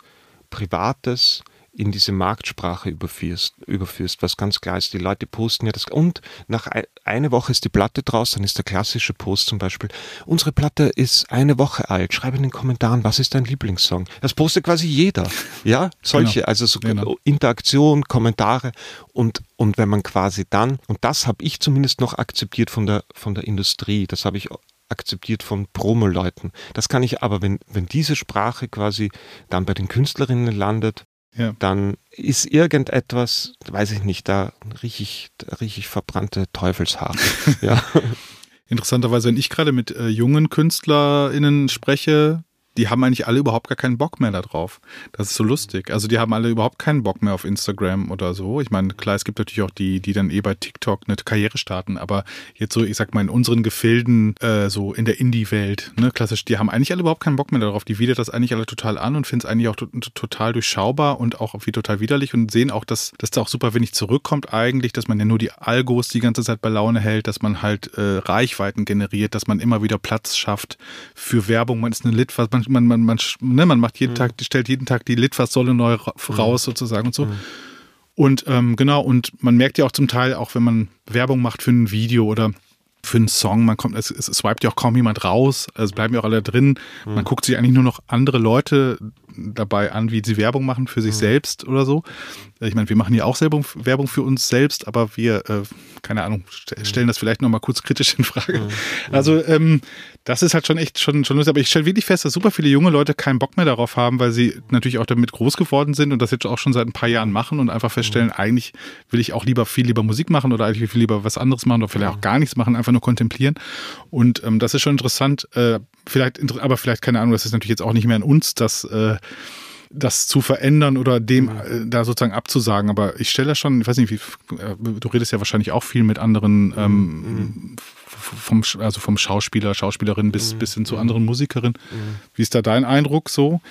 Privates in diese Marktsprache überführst, überführst, was ganz klar ist. Die Leute posten ja das. Und nach ein, eine Woche ist die Platte draus, dann ist der klassische Post zum Beispiel, unsere Platte ist eine Woche alt, schreibe in den Kommentaren, was ist dein Lieblingssong? Das postet quasi jeder. Ja, solche, genau. also so genau. Interaktion, Kommentare und, und wenn man quasi dann, und das habe ich zumindest noch akzeptiert von der, von der Industrie, das habe ich akzeptiert von Promo-Leuten. Das kann ich aber, wenn, wenn diese Sprache quasi dann bei den Künstlerinnen landet, Ja. dann ist irgendetwas, weiß ich nicht, da rieche ich, riech ich verbrannte Teufelshaare. (laughs) ja. Interessanterweise, wenn ich gerade mit äh, jungen KünstlerInnen spreche, die haben eigentlich alle überhaupt gar keinen Bock mehr darauf. Das ist so lustig. Also die haben alle überhaupt keinen Bock mehr auf Instagram oder so. Ich meine, klar, es gibt natürlich auch die, die dann eh bei TikTok eine Karriere starten, aber jetzt so, ich sag mal, in unseren Gefilden, äh, so in der Indie-Welt, ne, klassisch, die haben eigentlich alle überhaupt keinen Bock mehr darauf. Die widert das eigentlich alle total an und finden es eigentlich auch total durchschaubar und auch wie total widerlich und sehen auch, dass, dass da auch super wenig zurückkommt eigentlich, dass man ja nur die Algos die ganze Zeit bei Laune hält, dass man halt äh, Reichweiten generiert, dass man immer wieder Platz schafft für Werbung. Man ist eine Lit, was man man, man, man, ne, man macht jeden mhm. Tag, stellt jeden Tag die Litfaßsäule neu mhm. raus sozusagen und so. Mhm. Und ähm, genau, und man merkt ja auch zum Teil, auch wenn man Werbung macht für ein Video oder für einen Song, man kommt, es, es swipet ja auch kaum jemand raus, also bleiben ja auch alle drin. Mhm. Man guckt sich eigentlich nur noch andere Leute dabei an, wie sie Werbung machen für sich mhm. selbst oder so. Ich meine, wir machen ja auch selber Werbung für uns selbst, aber wir, äh, keine Ahnung, st mhm. stellen das vielleicht nochmal kurz kritisch in Frage. Mhm. Also ähm, das ist halt schon echt schon, schon lustig. Aber ich stelle wirklich fest, dass super viele junge Leute keinen Bock mehr darauf haben, weil sie natürlich auch damit groß geworden sind und das jetzt auch schon seit ein paar Jahren machen und einfach feststellen, mhm. eigentlich will ich auch lieber viel lieber Musik machen oder eigentlich viel lieber was anderes machen oder vielleicht auch gar nichts machen, einfach nur kontemplieren. Und ähm, das ist schon interessant. Äh, vielleicht, aber vielleicht keine Ahnung, das ist natürlich jetzt auch nicht mehr an uns, dass äh, das zu verändern oder dem äh, da sozusagen abzusagen. Aber ich stelle schon, ich weiß nicht, wie, äh, du redest ja wahrscheinlich auch viel mit anderen, ähm, mhm. vom, also vom Schauspieler, Schauspielerin bis, mhm. bis hin zu mhm. anderen Musikerinnen. Wie ist da dein Eindruck so?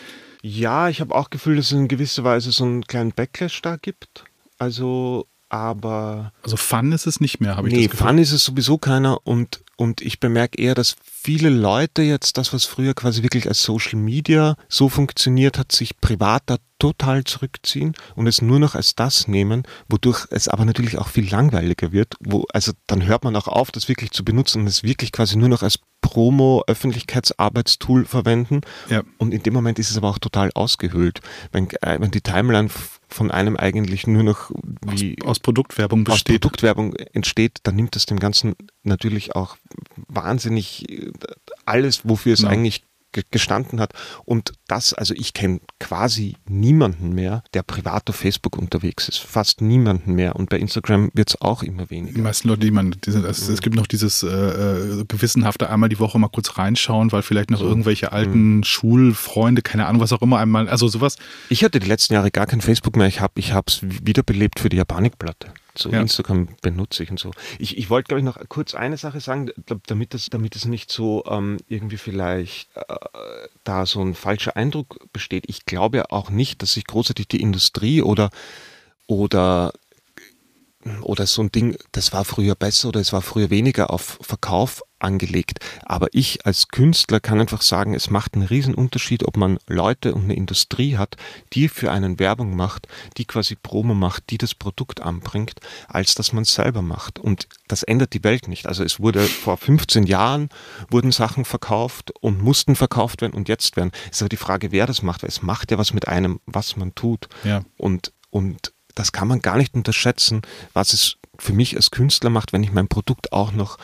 Ja, ich habe auch Gefühl, dass es in gewisser Weise so einen kleinen Backlash da gibt. Also, aber. Also Fun ist es nicht mehr, habe ich nee, das Gefühl. Fun ist es sowieso keiner und, und ich bemerke eher, dass viele Leute jetzt das, was früher quasi wirklich als Social Media so funktioniert hat, sich privat da total zurückziehen und es nur noch als das nehmen, wodurch es aber natürlich auch viel langweiliger wird, wo, also dann hört man auch auf, das wirklich zu benutzen und es wirklich quasi nur noch als Promo, Öffentlichkeitsarbeitstool verwenden. Ja. Und in dem Moment ist es aber auch total ausgehöhlt. Wenn, äh, wenn die Timeline von einem eigentlich nur noch wie aus, aus Produktwerbung besteht. Aus Produktwerbung entsteht, dann nimmt das dem Ganzen natürlich auch wahnsinnig äh, alles, wofür es ja. eigentlich gestanden hat. Und das, also ich kenne quasi niemanden mehr, der privat auf Facebook unterwegs ist. Fast niemanden mehr. Und bei Instagram wird es auch immer weniger. Die meisten Leute, die man, die sind, es, mhm. es, gibt noch dieses äh, äh, gewissenhafte einmal die Woche mal kurz reinschauen, weil vielleicht noch mhm. irgendwelche alten mhm. Schulfreunde, keine Ahnung, was auch immer einmal, also sowas. Ich hatte die letzten Jahre gar kein Facebook mehr. Ich habe ich es wiederbelebt für die Japanikplatte. So ja. Instagram benutze ich und so. Ich, ich wollte, glaube ich, noch kurz eine Sache sagen, damit es, damit es nicht so ähm, irgendwie vielleicht äh, da so ein falscher Eindruck besteht. Ich glaube auch nicht, dass sich großartig die Industrie oder, oder oder so ein Ding, das war früher besser oder es war früher weniger auf Verkauf angelegt. Aber ich als Künstler kann einfach sagen, es macht einen riesen Unterschied, ob man Leute und eine Industrie hat, die für einen Werbung macht, die quasi Promo macht, die das Produkt anbringt, als dass man es selber macht. Und das ändert die Welt nicht. Also es wurde vor 15 Jahren wurden Sachen verkauft und mussten verkauft werden und jetzt werden. Es ist aber die Frage, wer das macht, weil es macht ja was mit einem, was man tut. Ja. Und, und das kann man gar nicht unterschätzen, was es für mich als Künstler macht, wenn ich mein Produkt auch noch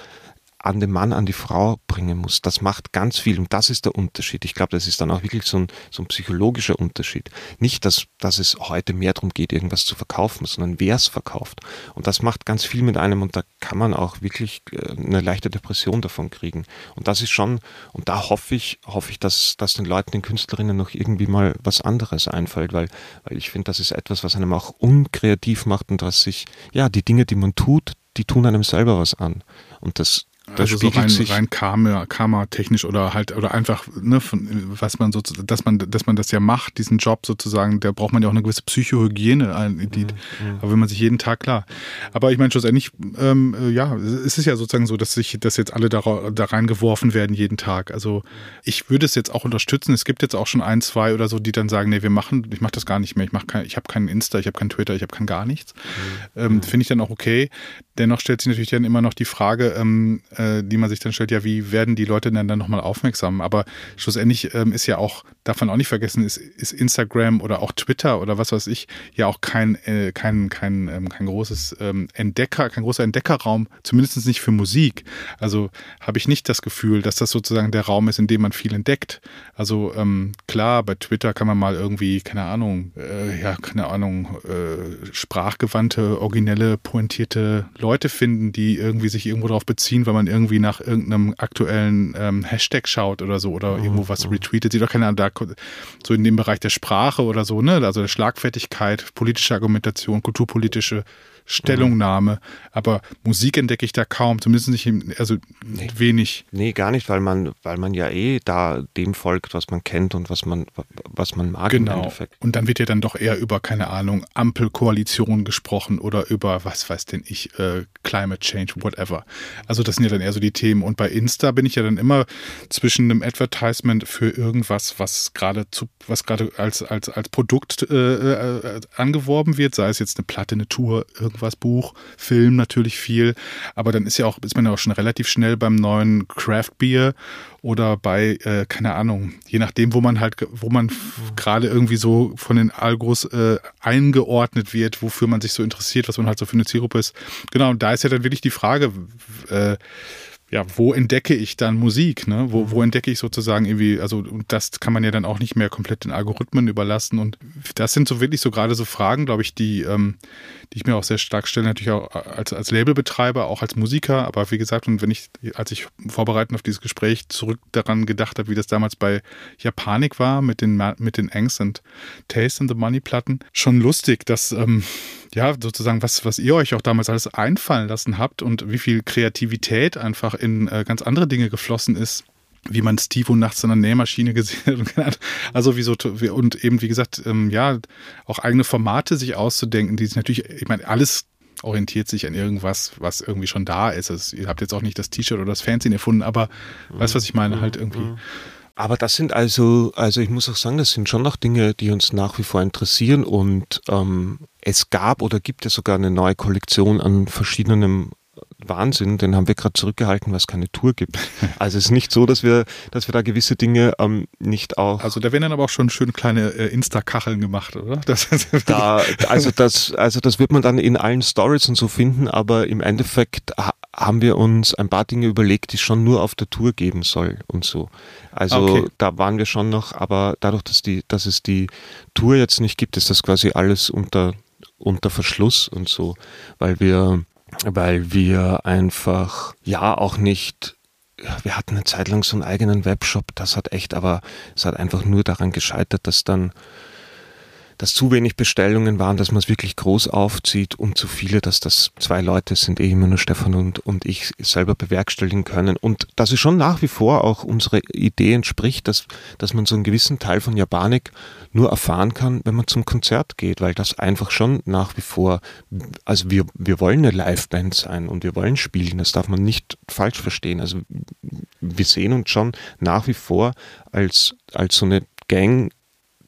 an den Mann, an die Frau bringen muss. Das macht ganz viel und das ist der Unterschied. Ich glaube, das ist dann auch wirklich so ein, so ein psychologischer Unterschied. Nicht, dass, dass es heute mehr darum geht, irgendwas zu verkaufen, sondern wer es verkauft. Und das macht ganz viel mit einem und da kann man auch wirklich äh, eine leichte Depression davon kriegen. Und das ist schon, und da hoffe ich, hoffe ich, dass, dass den Leuten, den Künstlerinnen noch irgendwie mal was anderes einfällt, weil, weil ich finde, das ist etwas, was einem auch unkreativ macht und was sich, ja, die Dinge, die man tut, die tun einem selber was an. Und das das also so rein, rein Karma, Karma technisch oder halt oder einfach ne, von, was man so dass man dass man das ja macht diesen Job sozusagen da braucht man ja auch eine gewisse Psychohygiene die, mhm, mhm. aber wenn man sich jeden Tag klar. Aber ich meine schlussendlich ähm, äh, ja es ist ja sozusagen so dass sich dass jetzt alle da, da reingeworfen werden jeden Tag. Also ich würde es jetzt auch unterstützen. Es gibt jetzt auch schon ein zwei oder so die dann sagen nee wir machen ich mache das gar nicht mehr. Ich mache kein, ich habe keinen Insta ich habe keinen Twitter ich habe kein gar nichts. Mhm. ähm, finde ich dann auch okay. Dennoch stellt sich natürlich dann immer noch die Frage ähm, äh, die man sich dann stellt, ja, wie werden die Leute denn dann nochmal aufmerksam? Aber schlussendlich ähm, ist ja auch, darf man auch nicht vergessen, ist, ist Instagram oder auch Twitter oder was weiß ich, ja auch kein, äh, kein, kein, ähm, kein großes ähm, Entdecker, kein großer Entdeckerraum, zumindest nicht für Musik. Also habe ich nicht das Gefühl, dass das sozusagen der Raum ist, in dem man viel entdeckt. Also ähm, klar, bei Twitter kann man mal irgendwie, keine Ahnung, äh, ja, keine Ahnung, äh, sprachgewandte, originelle, pointierte Leute finden, die irgendwie sich irgendwo darauf beziehen, weil man irgendwie nach irgendeinem aktuellen ähm, Hashtag schaut oder so oder mhm. irgendwo was retweetet. Sieht doch keiner da so in dem Bereich der Sprache oder so, ne? Also der Schlagfertigkeit, politische Argumentation, kulturpolitische Stellungnahme. Aber Musik entdecke ich da kaum, zumindest nicht, im, also nee. wenig. Nee, gar nicht, weil man, weil man ja eh da dem folgt, was man kennt und was man, was man mag genau. im Endeffekt. Und dann wird ja dann doch eher über, keine Ahnung, Ampelkoalition gesprochen oder über, was weiß denn ich, äh, Climate Change, whatever. Also das sind ja dann eher so die Themen. Und bei Insta bin ich ja dann immer zwischen einem Advertisement für irgendwas, was gerade zu, was gerade als, als, als Produkt äh, äh, angeworben wird, sei es jetzt eine Platte, eine Tour, irgendwas irgendwas, Buch, Film natürlich viel. Aber dann ist ja auch, ist man ja auch schon relativ schnell beim neuen Craft Beer oder bei, äh, keine Ahnung, je nachdem, wo man halt, wo man gerade irgendwie so von den Algos äh, eingeordnet wird, wofür man sich so interessiert, was man halt so für eine Zielgruppe ist. Genau, und da ist ja dann wirklich die Frage, äh, ja, wo entdecke ich dann Musik? Ne? Wo, wo entdecke ich sozusagen irgendwie, also und das kann man ja dann auch nicht mehr komplett den Algorithmen überlassen. Und das sind so wirklich so gerade so Fragen, glaube ich, die, ähm, die ich mir auch sehr stark stelle, natürlich auch als, als Labelbetreiber, auch als Musiker. Aber wie gesagt, und wenn ich, als ich vorbereitend auf dieses Gespräch zurück daran gedacht habe, wie das damals bei Japanik war, mit den, mit den Angst und Taste and the Money Platten, schon lustig, dass, ähm, ja, sozusagen, was, was ihr euch auch damals alles einfallen lassen habt und wie viel Kreativität einfach in äh, ganz andere Dinge geflossen ist wie man Steve nachts in der Nähmaschine (laughs) gesehen hat. Also wie so, und eben, wie gesagt, ähm, ja, auch eigene Formate sich auszudenken, die sich natürlich, ich meine, alles orientiert sich an irgendwas, was irgendwie schon da ist. Also, ihr habt jetzt auch nicht das T-Shirt oder das Fernsehen erfunden, aber mhm. weißt was ich meine? Halt irgendwie. Mhm. Aber das sind also, also ich muss auch sagen, das sind schon noch Dinge, die uns nach wie vor interessieren und ähm, es gab oder gibt es sogar eine neue Kollektion an verschiedenen Wahnsinn, den haben wir gerade zurückgehalten, weil es keine Tour gibt. Also es ist nicht so, dass wir, dass wir da gewisse Dinge ähm, nicht auch. Also da werden dann aber auch schon schön kleine äh, Insta-Kacheln gemacht, oder? Das (laughs) da, also das, also das wird man dann in allen Stories und so finden, aber im Endeffekt haben wir uns ein paar Dinge überlegt, die es schon nur auf der Tour geben soll und so. Also okay. da waren wir schon noch, aber dadurch, dass die, dass es die Tour jetzt nicht gibt, ist das quasi alles unter unter Verschluss und so, weil wir weil wir einfach ja auch nicht wir hatten eine Zeit lang so einen eigenen Webshop, das hat echt, aber es hat einfach nur daran gescheitert, dass dann dass zu wenig Bestellungen waren, dass man es wirklich groß aufzieht und zu viele, dass das zwei Leute sind, eh immer nur Stefan und, und ich selber bewerkstelligen können. Und dass es schon nach wie vor auch unsere Idee entspricht, dass, dass man so einen gewissen Teil von Japanik nur erfahren kann, wenn man zum Konzert geht, weil das einfach schon nach wie vor, also wir, wir wollen eine Liveband sein und wir wollen spielen, das darf man nicht falsch verstehen. Also wir sehen uns schon nach wie vor als, als so eine Gang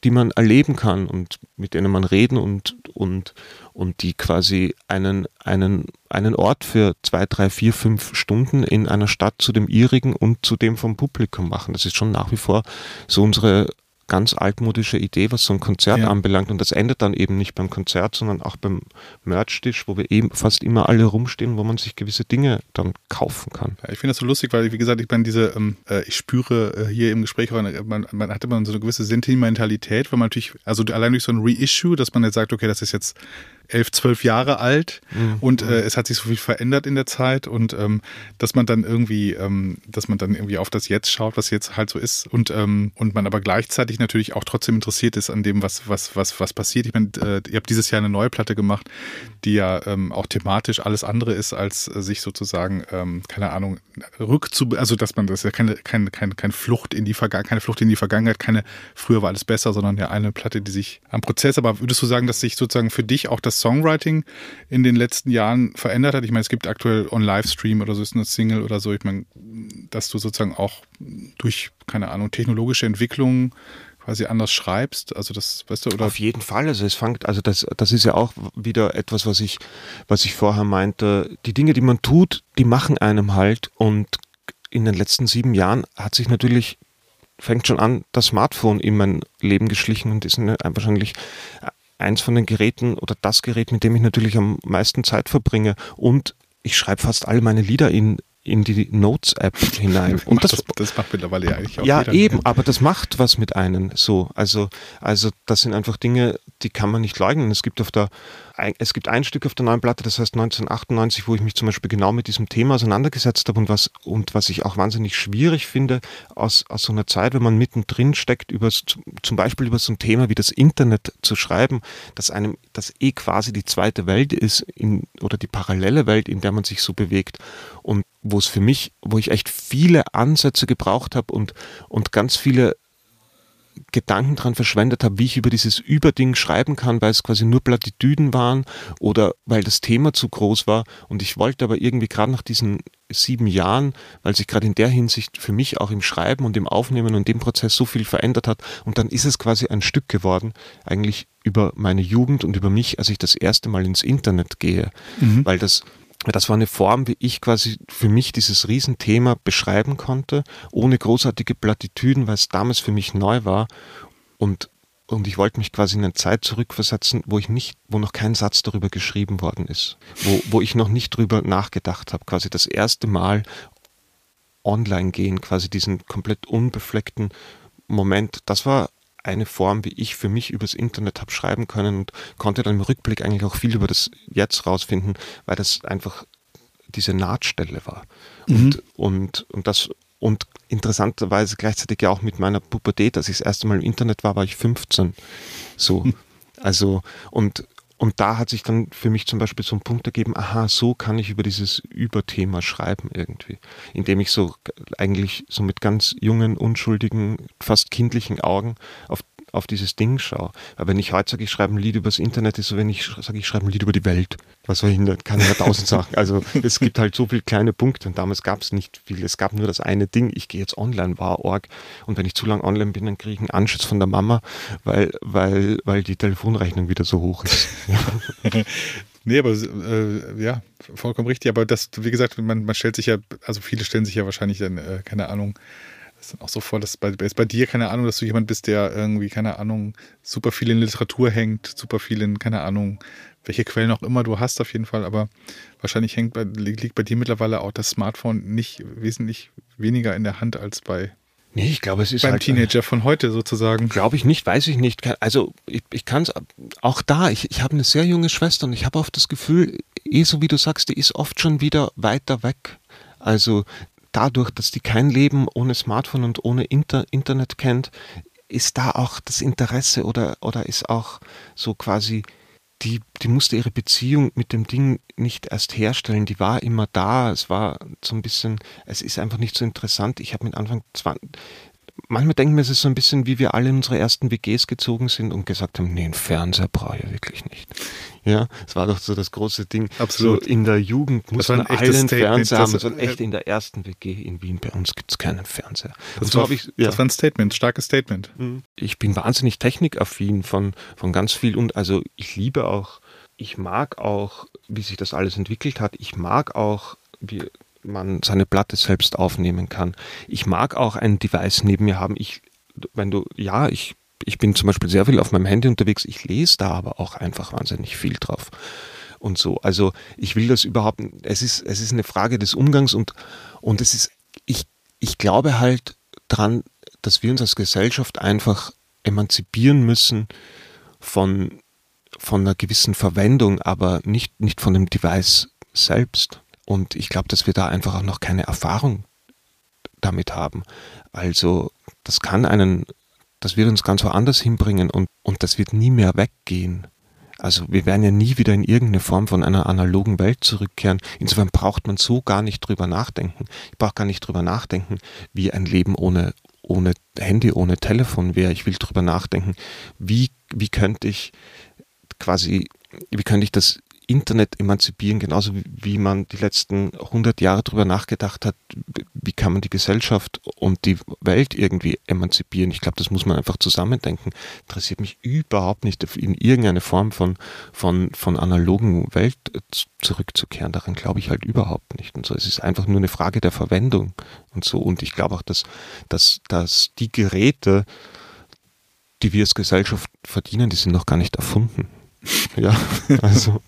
die man erleben kann und mit denen man reden und, und, und die quasi einen, einen, einen Ort für zwei, drei, vier, fünf Stunden in einer Stadt zu dem ihrigen und zu dem vom Publikum machen. Das ist schon nach wie vor so unsere ganz altmodische Idee, was so ein Konzert ja. anbelangt. Und das endet dann eben nicht beim Konzert, sondern auch beim Merch-Tisch, wo wir eben fast immer alle rumstehen, wo man sich gewisse Dinge dann kaufen kann. Ja, ich finde das so lustig, weil, wie gesagt, ich meine, diese, ähm, äh, ich spüre äh, hier im Gespräch, man, man hat immer so eine gewisse Sentimentalität, weil man natürlich, also allein durch so ein Reissue, dass man jetzt sagt, okay, das ist jetzt elf, zwölf Jahre alt mhm. und äh, es hat sich so viel verändert in der Zeit und ähm, dass man dann irgendwie, ähm, dass man dann irgendwie auf das Jetzt schaut, was jetzt halt so ist und ähm, und man aber gleichzeitig natürlich auch trotzdem interessiert ist an dem, was was was was passiert. Ich meine, äh, ihr habt dieses Jahr eine neue Platte gemacht, die ja ähm, auch thematisch alles andere ist, als äh, sich sozusagen, ähm, keine Ahnung, rückzu, also dass man das ist ja keine keine keine, keine Flucht in die Vergangenheit, keine Flucht in die Vergangenheit, keine früher war alles besser, sondern ja eine Platte, die sich am Prozess. Aber würdest du sagen, dass sich sozusagen für dich auch das Songwriting in den letzten Jahren verändert hat? Ich meine, es gibt aktuell on Livestream oder so ist eine Single oder so. Ich meine, dass du sozusagen auch durch, keine Ahnung, technologische Entwicklungen quasi anders schreibst? Also das, weißt du, oder? Auf jeden Fall. Also es fängt, also das, das ist ja auch wieder etwas, was ich, was ich vorher meinte. Die Dinge, die man tut, die machen einem halt. Und in den letzten sieben Jahren hat sich natürlich, fängt schon an, das Smartphone in mein Leben geschlichen und ist wahrscheinlich eins von den Geräten oder das Gerät, mit dem ich natürlich am meisten Zeit verbringe. Und ich schreibe fast alle meine Lieder in in die Notes-App hinein. (laughs) Und das, das, das, macht mittlerweile ja eigentlich auch Ja, eben, aber das macht was mit einem so. Also, also das sind einfach Dinge, die kann man nicht leugnen. Es gibt auf der es gibt ein Stück auf der neuen Platte, das heißt 1998, wo ich mich zum Beispiel genau mit diesem Thema auseinandergesetzt habe und was, und was ich auch wahnsinnig schwierig finde, aus, aus so einer Zeit, wenn man mittendrin steckt, über, zum Beispiel über so ein Thema wie das Internet zu schreiben, dass einem, das eh quasi die zweite Welt ist, in, oder die parallele Welt, in der man sich so bewegt und wo es für mich, wo ich echt viele Ansätze gebraucht habe und, und ganz viele Gedanken dran verschwendet habe, wie ich über dieses Überding schreiben kann, weil es quasi nur Plattitüden waren oder weil das Thema zu groß war. Und ich wollte aber irgendwie gerade nach diesen sieben Jahren, weil sich gerade in der Hinsicht für mich auch im Schreiben und im Aufnehmen und dem Prozess so viel verändert hat. Und dann ist es quasi ein Stück geworden, eigentlich über meine Jugend und über mich, als ich das erste Mal ins Internet gehe. Mhm. Weil das das war eine Form, wie ich quasi für mich dieses Riesenthema beschreiben konnte, ohne großartige Plattitüden, weil es damals für mich neu war. Und, und ich wollte mich quasi in eine Zeit zurückversetzen, wo ich nicht, wo noch kein Satz darüber geschrieben worden ist, wo, wo ich noch nicht drüber nachgedacht habe, quasi das erste Mal online gehen, quasi diesen komplett unbefleckten Moment. Das war eine Form, wie ich für mich übers Internet habe schreiben können und konnte dann im Rückblick eigentlich auch viel über das Jetzt rausfinden, weil das einfach diese Nahtstelle war. Mhm. Und, und, und das und interessanterweise gleichzeitig ja auch mit meiner Pubertät, als ich das erste Mal im Internet war, war ich 15. So. Also, und, und da hat sich dann für mich zum Beispiel so ein Punkt ergeben, aha, so kann ich über dieses Überthema schreiben irgendwie. Indem ich so eigentlich so mit ganz jungen, unschuldigen, fast kindlichen Augen auf auf dieses Ding schaue. Aber wenn ich heute sage, ich schreibe ein Lied übers Internet, ist so, wenn ich sage, ich schreibe ein Lied über die Welt. Was soll ich denn, kann ich ja tausend (laughs) Sachen. Also es gibt halt so viele kleine Punkte und damals gab es nicht viel. Es gab nur das eine Ding, ich gehe jetzt online, war org. Und wenn ich zu lang online bin, dann kriege ich einen Anschluss von der Mama, weil, weil, weil die Telefonrechnung wieder so hoch ist. (laughs) Nee, aber äh, ja, vollkommen richtig. Aber das, wie gesagt, man, man stellt sich ja, also viele stellen sich ja wahrscheinlich dann, äh, keine Ahnung, ist dann auch so vor, dass bei, ist bei dir, keine Ahnung, dass du jemand bist, der irgendwie, keine Ahnung, super viel in Literatur hängt, super viel in, keine Ahnung, welche Quellen auch immer du hast auf jeden Fall, aber wahrscheinlich hängt bei, liegt bei dir mittlerweile auch das Smartphone nicht wesentlich weniger in der Hand als bei Nee, ich glaube, es ist beim halt Teenager von heute sozusagen. Glaube ich nicht, weiß ich nicht. Also ich, ich kann es auch da. Ich, ich habe eine sehr junge Schwester und ich habe oft das Gefühl, eh so wie du sagst, die ist oft schon wieder weiter weg. Also dadurch, dass die kein Leben ohne Smartphone und ohne Inter Internet kennt, ist da auch das Interesse oder, oder ist auch so quasi, die, die musste ihre Beziehung mit dem Ding nicht erst herstellen, die war immer da, es war so ein bisschen, es ist einfach nicht so interessant. Ich habe mit Anfang 20, manchmal denken wir, es ist so ein bisschen, wie wir alle in unsere ersten WGs gezogen sind und gesagt haben, nee, einen Fernseher brauche ich wirklich nicht. Ja, es war doch so das große Ding. Absolut. So in der Jugend muss man alle einen Fernseher haben. Das war echt in der ersten WG in Wien. Bei uns gibt es keinen Fernseher. Das, war, ich, ja. das war ein Statement, starkes Statement. Mhm. Ich bin wahnsinnig technikaffin von, von ganz viel und also ich liebe auch, ich mag auch, wie sich das alles entwickelt hat. Ich mag auch, wie man seine Platte selbst aufnehmen kann. Ich mag auch ein Device neben mir haben. Ich, wenn du, ja, ich, ich bin zum Beispiel sehr viel auf meinem Handy unterwegs. Ich lese da aber auch einfach wahnsinnig viel drauf. Und so. Also ich will das überhaupt, es ist, es ist eine Frage des Umgangs und, und es ist, ich, ich glaube halt dran, dass wir uns als Gesellschaft einfach emanzipieren müssen von, von einer gewissen Verwendung, aber nicht, nicht von dem Device selbst. Und ich glaube, dass wir da einfach auch noch keine Erfahrung damit haben. Also das kann einen, das wird uns ganz woanders hinbringen und, und das wird nie mehr weggehen. Also wir werden ja nie wieder in irgendeine Form von einer analogen Welt zurückkehren. Insofern braucht man so gar nicht drüber nachdenken. Ich brauche gar nicht drüber nachdenken, wie ein Leben ohne, ohne Handy, ohne Telefon wäre. Ich will drüber nachdenken, wie, wie könnte ich quasi, wie könnte ich das Internet emanzipieren, genauso wie, man die letzten 100 Jahre darüber nachgedacht hat, wie kann man die Gesellschaft und die Welt irgendwie emanzipieren. Ich glaube, das muss man einfach zusammendenken. Interessiert mich überhaupt nicht, in irgendeine Form von, von, von analogen Welt zurückzukehren. Daran glaube ich halt überhaupt nicht. Und so, es ist einfach nur eine Frage der Verwendung und so. Und ich glaube auch, dass, dass, dass die Geräte, die wir als Gesellschaft verdienen, die sind noch gar nicht erfunden. (laughs) Ja, also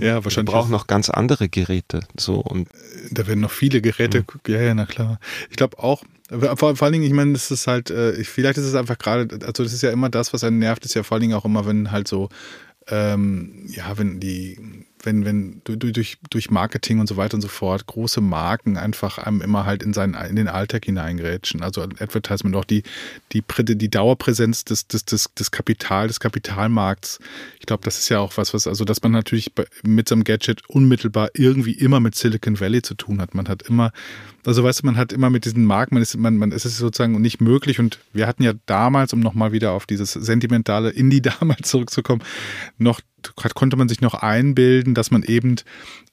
ja, ja wahrscheinlich. Wir brauchen noch ganz andere Geräte. So und da werden noch viele Geräte. Mhm. Ja, ja, na klar. Ich glaube auch. Vor, vor allen Dingen, ich meine, das ist halt, äh, vielleicht ist es einfach gerade, also das ist ja immer das, was einen nervt, ist ja vor allen Dingen auch immer, wenn halt so, ähm, ja, wenn die wenn, wenn durch, durch Marketing und so weiter und so fort große Marken einfach einem immer halt in, seinen, in den Alltag hineingrätschen. Also Advertisement, auch die, die, die Dauerpräsenz des, des, des, des Kapital, des Kapitalmarkts. Ich glaube, das ist ja auch was, was, also dass man natürlich mit so einem Gadget unmittelbar irgendwie immer mit Silicon Valley zu tun hat. Man hat immer, also weißt du, man hat immer mit diesen Marken, man ist, man, man ist es sozusagen nicht möglich. Und wir hatten ja damals, um nochmal wieder auf dieses sentimentale Indie (laughs) damals zurückzukommen, noch konnte man sich noch einbilden, dass man eben,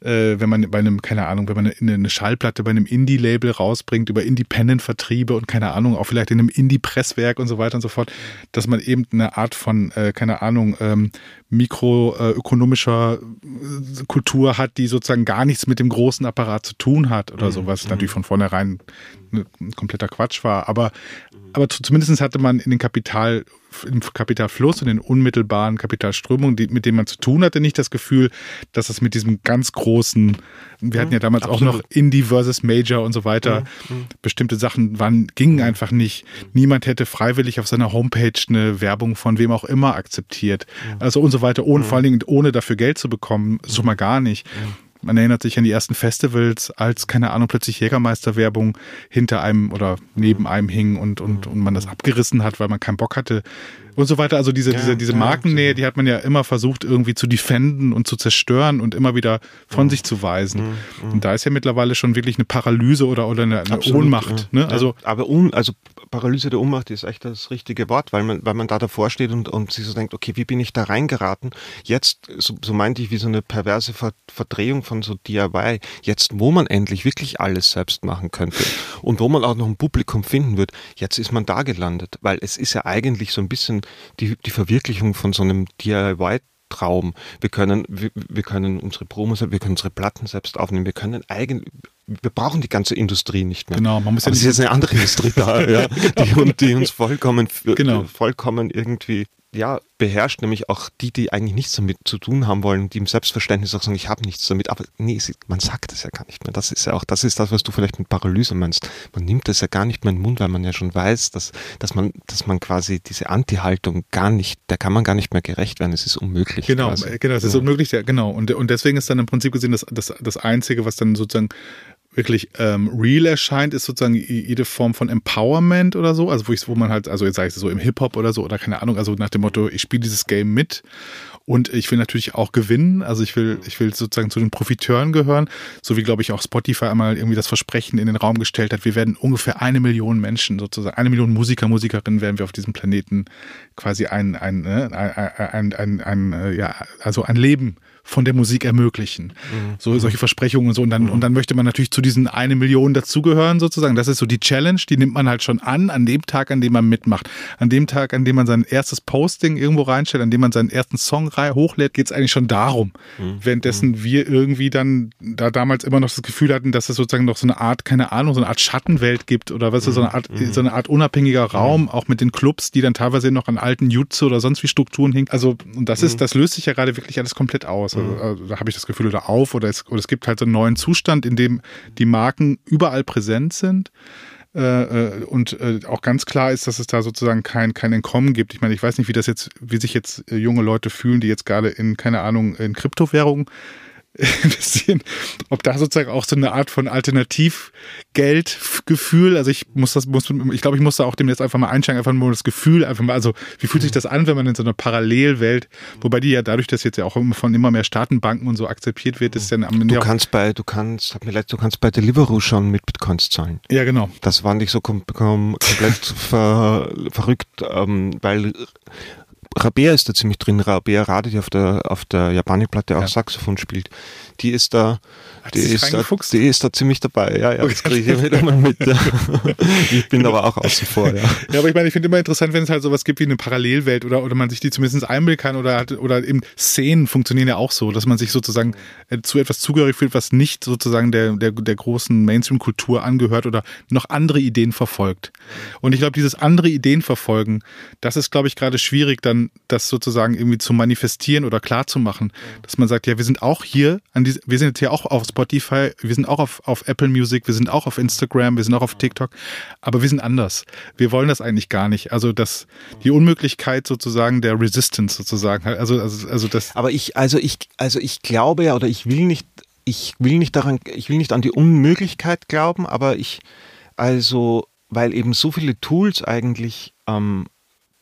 äh, wenn man bei einem, keine Ahnung, wenn man eine, eine Schallplatte bei einem Indie-Label rausbringt, über Independent-Vertriebe und keine Ahnung, auch vielleicht in einem Indie-Presswerk und so weiter und so fort, dass man eben eine Art von, äh, keine Ahnung, ähm, mikroökonomischer äh, Kultur hat, die sozusagen gar nichts mit dem großen Apparat zu tun hat oder mhm. so, was natürlich von vornherein ein kompletter Quatsch war. Aber, aber zumindest hatte man in den Kapital im Kapitalfluss und in unmittelbaren Kapitalströmungen, die, mit denen man zu tun hatte, nicht das Gefühl, dass es mit diesem ganz großen, wir hatten ja damals Absolut. auch noch Indie versus Major und so weiter, mhm. bestimmte Sachen waren, gingen einfach nicht. Niemand hätte freiwillig auf seiner Homepage eine Werbung von wem auch immer akzeptiert. Mhm. Also und so weiter, ohne, mhm. vor allen Dingen ohne dafür Geld zu bekommen, so mal gar nicht. Man erinnert sich an die ersten Festivals, als, keine Ahnung, plötzlich Jägermeister-Werbung hinter einem oder neben einem hing und, und, und man das abgerissen hat, weil man keinen Bock hatte und so weiter. Also diese, ja, diese, diese Markennähe, die hat man ja immer versucht irgendwie zu defenden und zu zerstören und immer wieder von mhm. sich zu weisen. Mhm. Und da ist ja mittlerweile schon wirklich eine Paralyse oder, oder eine, eine Absolut, Ohnmacht. Ne? Also, aber un, also Paralyse der Ohnmacht ist echt das richtige Wort, weil man, weil man da davor steht und, und sich so denkt, okay, wie bin ich da reingeraten? Jetzt, so, so meinte ich, wie so eine perverse Ver Verdrehung von so DIY, jetzt wo man endlich wirklich alles selbst machen könnte und wo man auch noch ein Publikum finden wird, jetzt ist man da gelandet, weil es ist ja eigentlich so ein bisschen die, die Verwirklichung von so einem DIY Traum. Wir können, wir, wir können unsere Promos, wir können unsere Platten selbst aufnehmen. Wir können eigentlich, wir brauchen die ganze Industrie nicht mehr. Genau, man muss ja. Aber es ist jetzt eine andere Industrie da, (laughs) ja, genau. die, die, uns vollkommen, genau. vollkommen irgendwie ja, beherrscht, nämlich auch die, die eigentlich nichts damit zu tun haben wollen, die im Selbstverständnis auch sagen, ich habe nichts damit. Aber nee, man sagt es ja gar nicht mehr. Das ist ja auch, das ist das, was du vielleicht mit Paralyse meinst. Man nimmt es ja gar nicht mehr in den Mund, weil man ja schon weiß, dass, dass man, dass man quasi diese Anti-Haltung gar nicht, der kann man gar nicht mehr gerecht werden. Es ist unmöglich. Genau, quasi. genau, es ist ja. unmöglich, ja, genau. Und, und deswegen ist dann im Prinzip gesehen das, das, das Einzige, was dann sozusagen wirklich ähm, real erscheint, ist sozusagen jede Form von Empowerment oder so. Also wo ich, wo man halt, also jetzt sage ich so im Hip-Hop oder so oder keine Ahnung, also nach dem Motto, ich spiele dieses Game mit und ich will natürlich auch gewinnen. Also ich will, ich will sozusagen zu den Profiteuren gehören, so wie glaube ich auch Spotify einmal irgendwie das Versprechen in den Raum gestellt hat. Wir werden ungefähr eine Million Menschen sozusagen, eine Million Musiker, Musikerinnen werden wir auf diesem Planeten quasi ein, ein, ein, ein, ein, ein, ein ja, also ein Leben von der Musik ermöglichen. Mhm. So solche Versprechungen und so. Und dann, mhm. und dann möchte man natürlich zu diesen eine Million dazugehören, sozusagen. Das ist so die Challenge, die nimmt man halt schon an, an dem Tag, an dem man mitmacht. An dem Tag, an dem man sein erstes Posting irgendwo reinstellt, an dem man seinen ersten Song hochlädt, geht es eigentlich schon darum. Mhm. Währenddessen mhm. wir irgendwie dann da damals immer noch das Gefühl hatten, dass es sozusagen noch so eine Art, keine Ahnung, so eine Art Schattenwelt gibt oder was ist so eine Art, mhm. so eine Art unabhängiger Raum, auch mit den Clubs, die dann teilweise noch an alten Jutze oder sonst wie Strukturen hängen. Also, und das ist, das löst sich ja gerade wirklich alles komplett aus. Mhm. also, da habe ich das Gefühl, oder auf, oder es, oder es gibt halt so einen neuen Zustand, in dem die Marken überall präsent sind. Äh, äh, und äh, auch ganz klar ist, dass es da sozusagen kein, kein Entkommen gibt. Ich meine, ich weiß nicht, wie das jetzt, wie sich jetzt junge Leute fühlen, die jetzt gerade in, keine Ahnung, in Kryptowährungen (laughs) investieren, ob da sozusagen auch so eine Art von Alternativgeldgefühl, also ich muss das, muss, ich glaube, ich muss da auch dem jetzt einfach mal einsteigen, einfach nur das Gefühl, einfach mal, also wie fühlt sich das an, wenn man in so einer Parallelwelt, wobei die ja dadurch, dass jetzt ja auch von immer mehr Staatenbanken und so akzeptiert wird, ist dann am Ende. Du kannst bei, du kannst, hab mir leid, du kannst bei Deliveroo schon mit Bitcoins zahlen. Ja, genau. Das war nicht so kom kom komplett (laughs) ver verrückt, ähm, weil Rabea ist da ziemlich drin. Rabea Rade, die auf der, auf der Japanik-Platte auch ja. Saxophon spielt. Die ist da, die ist da, die ist da ziemlich dabei. Ja, ja, das kriege ich wieder mal mit. Ja. (laughs) Ich bin aber auch außen vor, ja. Ja, aber ich meine, ich finde immer interessant, wenn es halt sowas gibt wie eine Parallelwelt oder, oder man sich die zumindest einbilden kann oder, oder eben Szenen funktionieren ja auch so, dass man sich sozusagen äh, zu etwas zugehörig fühlt, was nicht sozusagen der, der, der großen Mainstream-Kultur angehört oder noch andere Ideen verfolgt. Und ich glaube, dieses andere Ideen verfolgen, das ist, glaube ich, gerade schwierig, dann das sozusagen irgendwie zu manifestieren oder klarzumachen, dass man sagt, ja, wir sind auch hier an diese, wir sind jetzt hier auch auf Spotify, wir sind auch auf, auf Apple Music, wir sind auch auf Instagram, wir sind auch auf TikTok, aber wir sind anders. Wir wollen das eigentlich gar nicht. Also das, die Unmöglichkeit sozusagen der Resistance sozusagen, also, also, also das. Aber ich, also ich, also ich glaube ja, oder ich will nicht, ich will nicht daran, ich will nicht an die Unmöglichkeit glauben, aber ich, also, weil eben so viele Tools eigentlich ähm,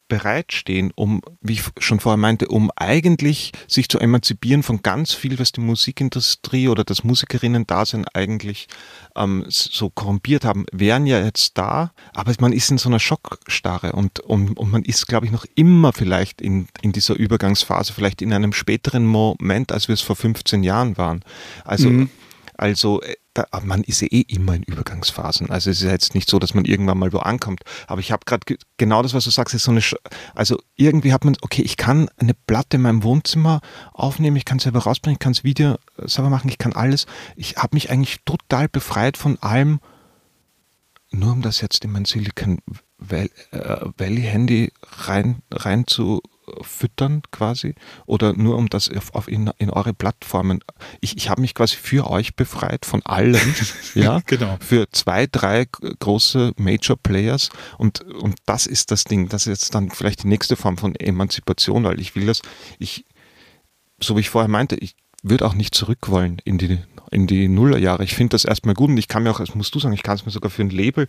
bereitstehen, um, wie ich schon vorher meinte, um eigentlich sich zu emanzipieren von ganz viel, was die Musikindustrie oder das Musikerinnen-Dasein eigentlich ähm, so korrumpiert haben, wären ja jetzt da, aber man ist in so einer Schockstarre und, und, und man ist, glaube ich, noch immer vielleicht in, in dieser Übergangsphase, vielleicht in einem späteren Moment, als wir es vor 15 Jahren waren. Also mhm. Also äh, da, man ist ja eh immer in Übergangsphasen. Also es ist ja jetzt nicht so, dass man irgendwann mal wo ankommt. Aber ich habe gerade genau das, was du sagst, ist so eine, Sch also irgendwie hat man, okay, ich kann eine Platte in meinem Wohnzimmer aufnehmen, ich kann selber rausbringen, ich kann das Video äh, selber machen, ich kann alles. Ich habe mich eigentlich total befreit von allem, nur um das jetzt in mein Silicon äh, Valley Handy rein, rein zu füttern quasi oder nur um das auf, auf in, in, eure Plattformen. Ich, ich habe mich quasi für euch befreit von allen, (laughs) ja, genau. für zwei, drei große Major Players und, und das ist das Ding. Das ist jetzt dann vielleicht die nächste Form von Emanzipation, weil ich will das, ich, so wie ich vorher meinte, ich würde auch nicht zurück wollen in die, in die Nullerjahre. Ich finde das erstmal gut und ich kann mir auch, das musst du sagen, ich kann es mir sogar für ein Label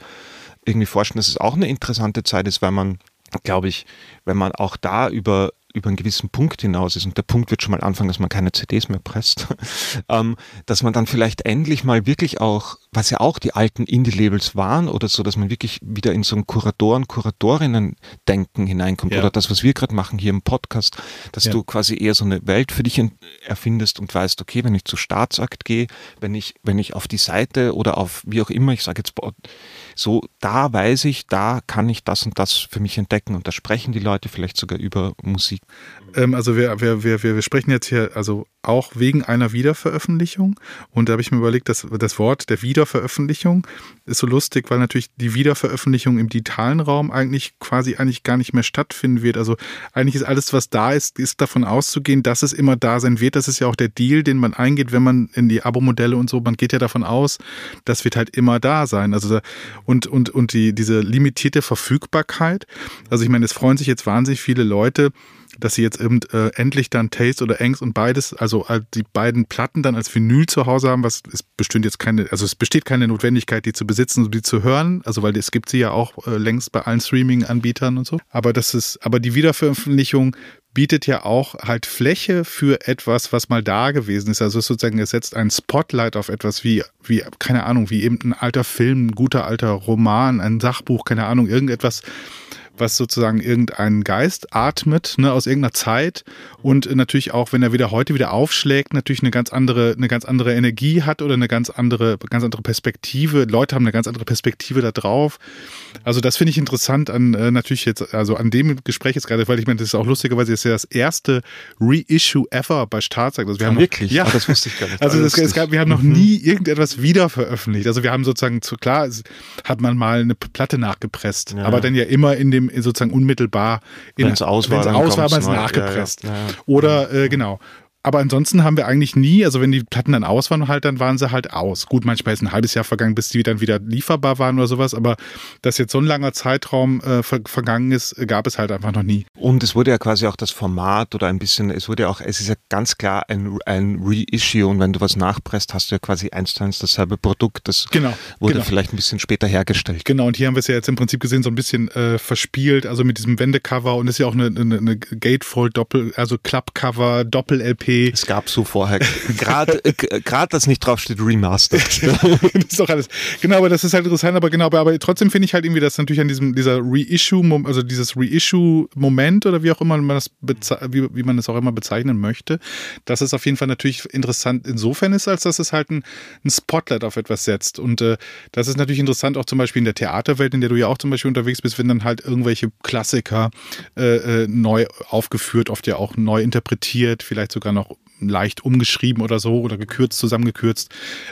irgendwie vorstellen, dass es auch eine interessante Zeit ist, weil man glaube ich, wenn man auch da über über einen gewissen Punkt hinaus ist, und der Punkt wird schon mal anfangen, dass man keine CDs mehr presst, (laughs) ähm, dass man dann vielleicht endlich mal wirklich auch, was ja auch die alten Indie-Labels waren oder so, dass man wirklich wieder in so ein Kuratoren, Kuratorinnen-Denken hineinkommt ja. oder das, was wir gerade machen hier im Podcast, dass ja. du quasi eher so eine Welt für dich erfindest und weißt, okay, wenn ich zu Staatsakt gehe, wenn ich, wenn ich auf die Seite oder auf wie auch immer, ich sage jetzt so, da weiß ich, da kann ich das und das für mich entdecken und da sprechen die Leute vielleicht sogar über Musik. Ähm, also wir, wir, wir, wir sprechen jetzt hier also auch wegen einer Wiederveröffentlichung. Und da habe ich mir überlegt, dass das Wort der Wiederveröffentlichung ist so lustig, weil natürlich die Wiederveröffentlichung im digitalen Raum eigentlich quasi eigentlich gar nicht mehr stattfinden wird. Also eigentlich ist alles, was da ist, ist davon auszugehen, dass es immer da sein wird. Das ist ja auch der Deal, den man eingeht, wenn man in die Abo-Modelle und so, man geht ja davon aus, das wird halt immer da sein. Also und, und, und die, diese limitierte Verfügbarkeit. Also ich meine, es freuen sich jetzt wahnsinnig viele Leute, dass sie jetzt eben äh, endlich dann Taste oder Angst und beides, also die beiden Platten dann als Vinyl zu Hause haben, was es bestimmt jetzt keine, also es besteht keine Notwendigkeit, die zu besitzen und die zu hören, also weil es gibt sie ja auch äh, längst bei allen Streaming-Anbietern und so. Aber das ist, aber die Wiederveröffentlichung bietet ja auch halt Fläche für etwas, was mal da gewesen ist. Also sozusagen, es setzt ein Spotlight auf etwas wie, wie, keine Ahnung, wie eben ein alter Film, ein guter alter Roman, ein Sachbuch, keine Ahnung, irgendetwas, was sozusagen irgendeinen Geist atmet, ne, aus irgendeiner Zeit und natürlich auch, wenn er wieder heute wieder aufschlägt, natürlich eine ganz andere, eine ganz andere Energie hat oder eine ganz andere, ganz andere Perspektive. Leute haben eine ganz andere Perspektive da drauf. Also das finde ich interessant an äh, natürlich jetzt, also an dem Gespräch jetzt gerade, weil ich meine, das ist auch lustigerweise ist ja das erste Reissue ever bei Startseite. Also wir ja, haben wirklich? Noch, ja, oh, das wusste ich gar nicht. (laughs) Also das, es gab, wir haben noch mhm. nie irgendetwas wieder veröffentlicht. Also wir haben sozusagen zu klar, hat man mal eine Platte nachgepresst, ja. aber dann ja immer in dem sozusagen unmittelbar wenn es aus war, man es nachgepresst. Ja, Oder äh, genau. Aber ansonsten haben wir eigentlich nie, also wenn die Platten dann aus waren, halt, dann waren sie halt aus. Gut, manchmal ist ein halbes Jahr vergangen, bis die dann wieder lieferbar waren oder sowas, aber dass jetzt so ein langer Zeitraum äh, ver vergangen ist, gab es halt einfach noch nie. Und es wurde ja quasi auch das Format oder ein bisschen, es wurde ja auch, es ist ja ganz klar ein, ein Reissue und wenn du was nachpresst, hast du ja quasi eins zu eins dasselbe Produkt. Das genau, wurde genau. vielleicht ein bisschen später hergestellt. Genau, und hier haben wir es ja jetzt im Prinzip gesehen, so ein bisschen äh, verspielt, also mit diesem Wendecover und ist ja auch eine, eine, eine Gatefold Doppel, also Clubcover, Doppel-LP CD. Es gab so vorher, (laughs) gerade äh, dass nicht draufsteht Remastered. (laughs) das ist doch alles. Genau, aber das ist halt interessant, aber genau, aber, aber trotzdem finde ich halt irgendwie, dass natürlich an diesem, dieser Reissue, also dieses Reissue-Moment oder wie auch immer man das, wie, wie man das auch immer bezeichnen möchte, dass es auf jeden Fall natürlich interessant insofern ist, als dass es halt ein, ein Spotlight auf etwas setzt. Und äh, das ist natürlich interessant auch zum Beispiel in der Theaterwelt, in der du ja auch zum Beispiel unterwegs bist, wenn dann halt irgendwelche Klassiker äh, äh neu aufgeführt, oft ja auch neu interpretiert, vielleicht sogar noch leicht umgeschrieben oder so oder gekürzt, zusammengekürzt.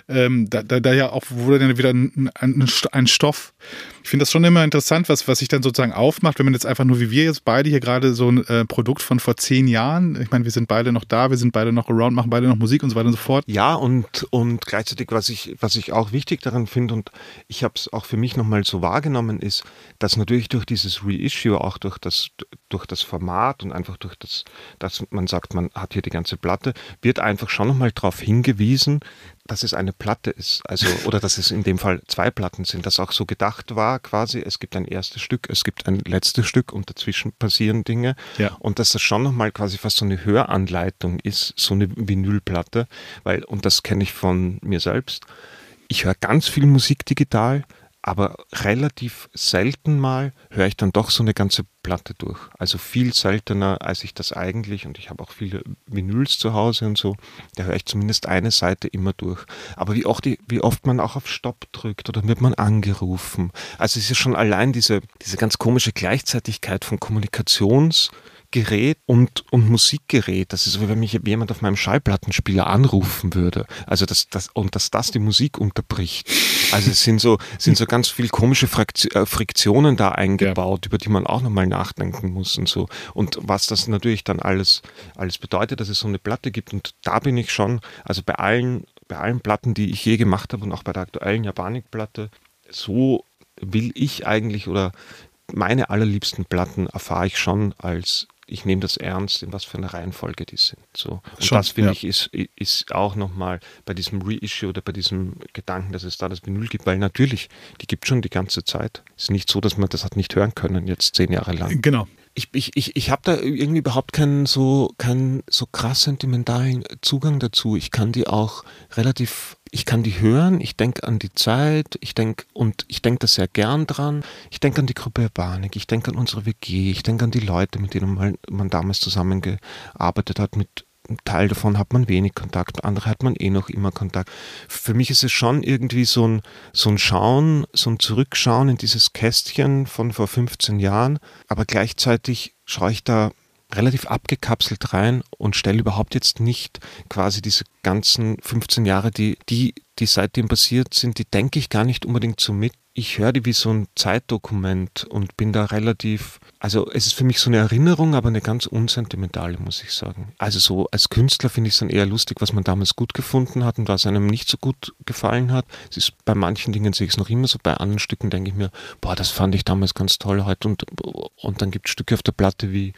Ähm, da, da, da ja auch wurde dann wieder ein, ein, ein Stoff ich finde das schon immer interessant, was, was sich dann sozusagen aufmacht, wenn man jetzt einfach nur wie wir jetzt beide hier gerade so ein äh, Produkt von vor zehn Jahren, ich meine, wir sind beide noch da, wir sind beide noch around, machen beide noch Musik und so weiter und so fort. Ja, und, und gleichzeitig, was ich, was ich auch wichtig daran finde und ich habe es auch für mich nochmal so wahrgenommen, ist, dass natürlich durch dieses Reissue, auch durch das, durch das Format und einfach durch das, dass man sagt, man hat hier die ganze Platte, wird einfach schon nochmal darauf hingewiesen, dass es eine Platte ist, also oder dass es in dem Fall zwei Platten sind, dass auch so gedacht war quasi, es gibt ein erstes Stück, es gibt ein letztes Stück und dazwischen passieren Dinge ja. und dass das schon nochmal quasi fast so eine Höranleitung ist, so eine Vinylplatte, weil, und das kenne ich von mir selbst, ich höre ganz viel Musik digital, aber relativ selten mal höre ich dann doch so eine ganze Platte durch. Also viel seltener, als ich das eigentlich, und ich habe auch viele Vinyls zu Hause und so, da höre ich zumindest eine Seite immer durch. Aber wie oft, wie oft man auch auf Stopp drückt oder wird man angerufen. Also es ist schon allein diese, diese ganz komische Gleichzeitigkeit von Kommunikations- Gerät und, und Musikgerät. Das ist so, wie wenn mich jemand auf meinem Schallplattenspieler anrufen würde. Also das, das, und dass das die Musik unterbricht. Also es sind so, sind so ganz viel komische äh, Friktionen da eingebaut, ja. über die man auch nochmal nachdenken muss und so. Und was das natürlich dann alles, alles bedeutet, dass es so eine Platte gibt. Und da bin ich schon, also bei allen, bei allen Platten, die ich je gemacht habe und auch bei der aktuellen Japanik-Platte, so will ich eigentlich oder meine allerliebsten Platten erfahre ich schon als ich nehme das ernst, in was für einer Reihenfolge die sind. So. Und Schon, das finde ja. ich ist, ist auch nochmal bei diesem Reissue oder bei diesem Gedanken, dass es da das Vinyl gibt, weil natürlich, die gibt schon die ganze Zeit. Es ist nicht so, dass man das hat nicht hören können, jetzt zehn Jahre lang. Genau ich, ich, ich, ich habe da irgendwie überhaupt keinen so, keinen so krass sentimentalen Zugang dazu. Ich kann die auch relativ, ich kann die hören, ich denke an die Zeit, ich denke und ich denke da sehr gern dran. Ich denke an die Gruppe Urbanik, ich denke an unsere WG, ich denke an die Leute, mit denen man, man damals zusammengearbeitet hat, mit ein Teil davon hat man wenig Kontakt, andere hat man eh noch immer Kontakt. Für mich ist es schon irgendwie so ein, so ein Schauen, so ein Zurückschauen in dieses Kästchen von vor 15 Jahren, aber gleichzeitig schaue ich da relativ abgekapselt rein und stelle überhaupt jetzt nicht quasi diese ganzen 15 Jahre, die, die, die seitdem passiert sind, die denke ich gar nicht unbedingt so mit. Ich höre die wie so ein Zeitdokument und bin da relativ, also es ist für mich so eine Erinnerung, aber eine ganz unsentimentale, muss ich sagen. Also so als Künstler finde ich es dann eher lustig, was man damals gut gefunden hat und was einem nicht so gut gefallen hat. Es ist bei manchen Dingen sehe ich es noch immer so, bei anderen Stücken denke ich mir, boah, das fand ich damals ganz toll heute und, und dann gibt es Stücke auf der Platte wie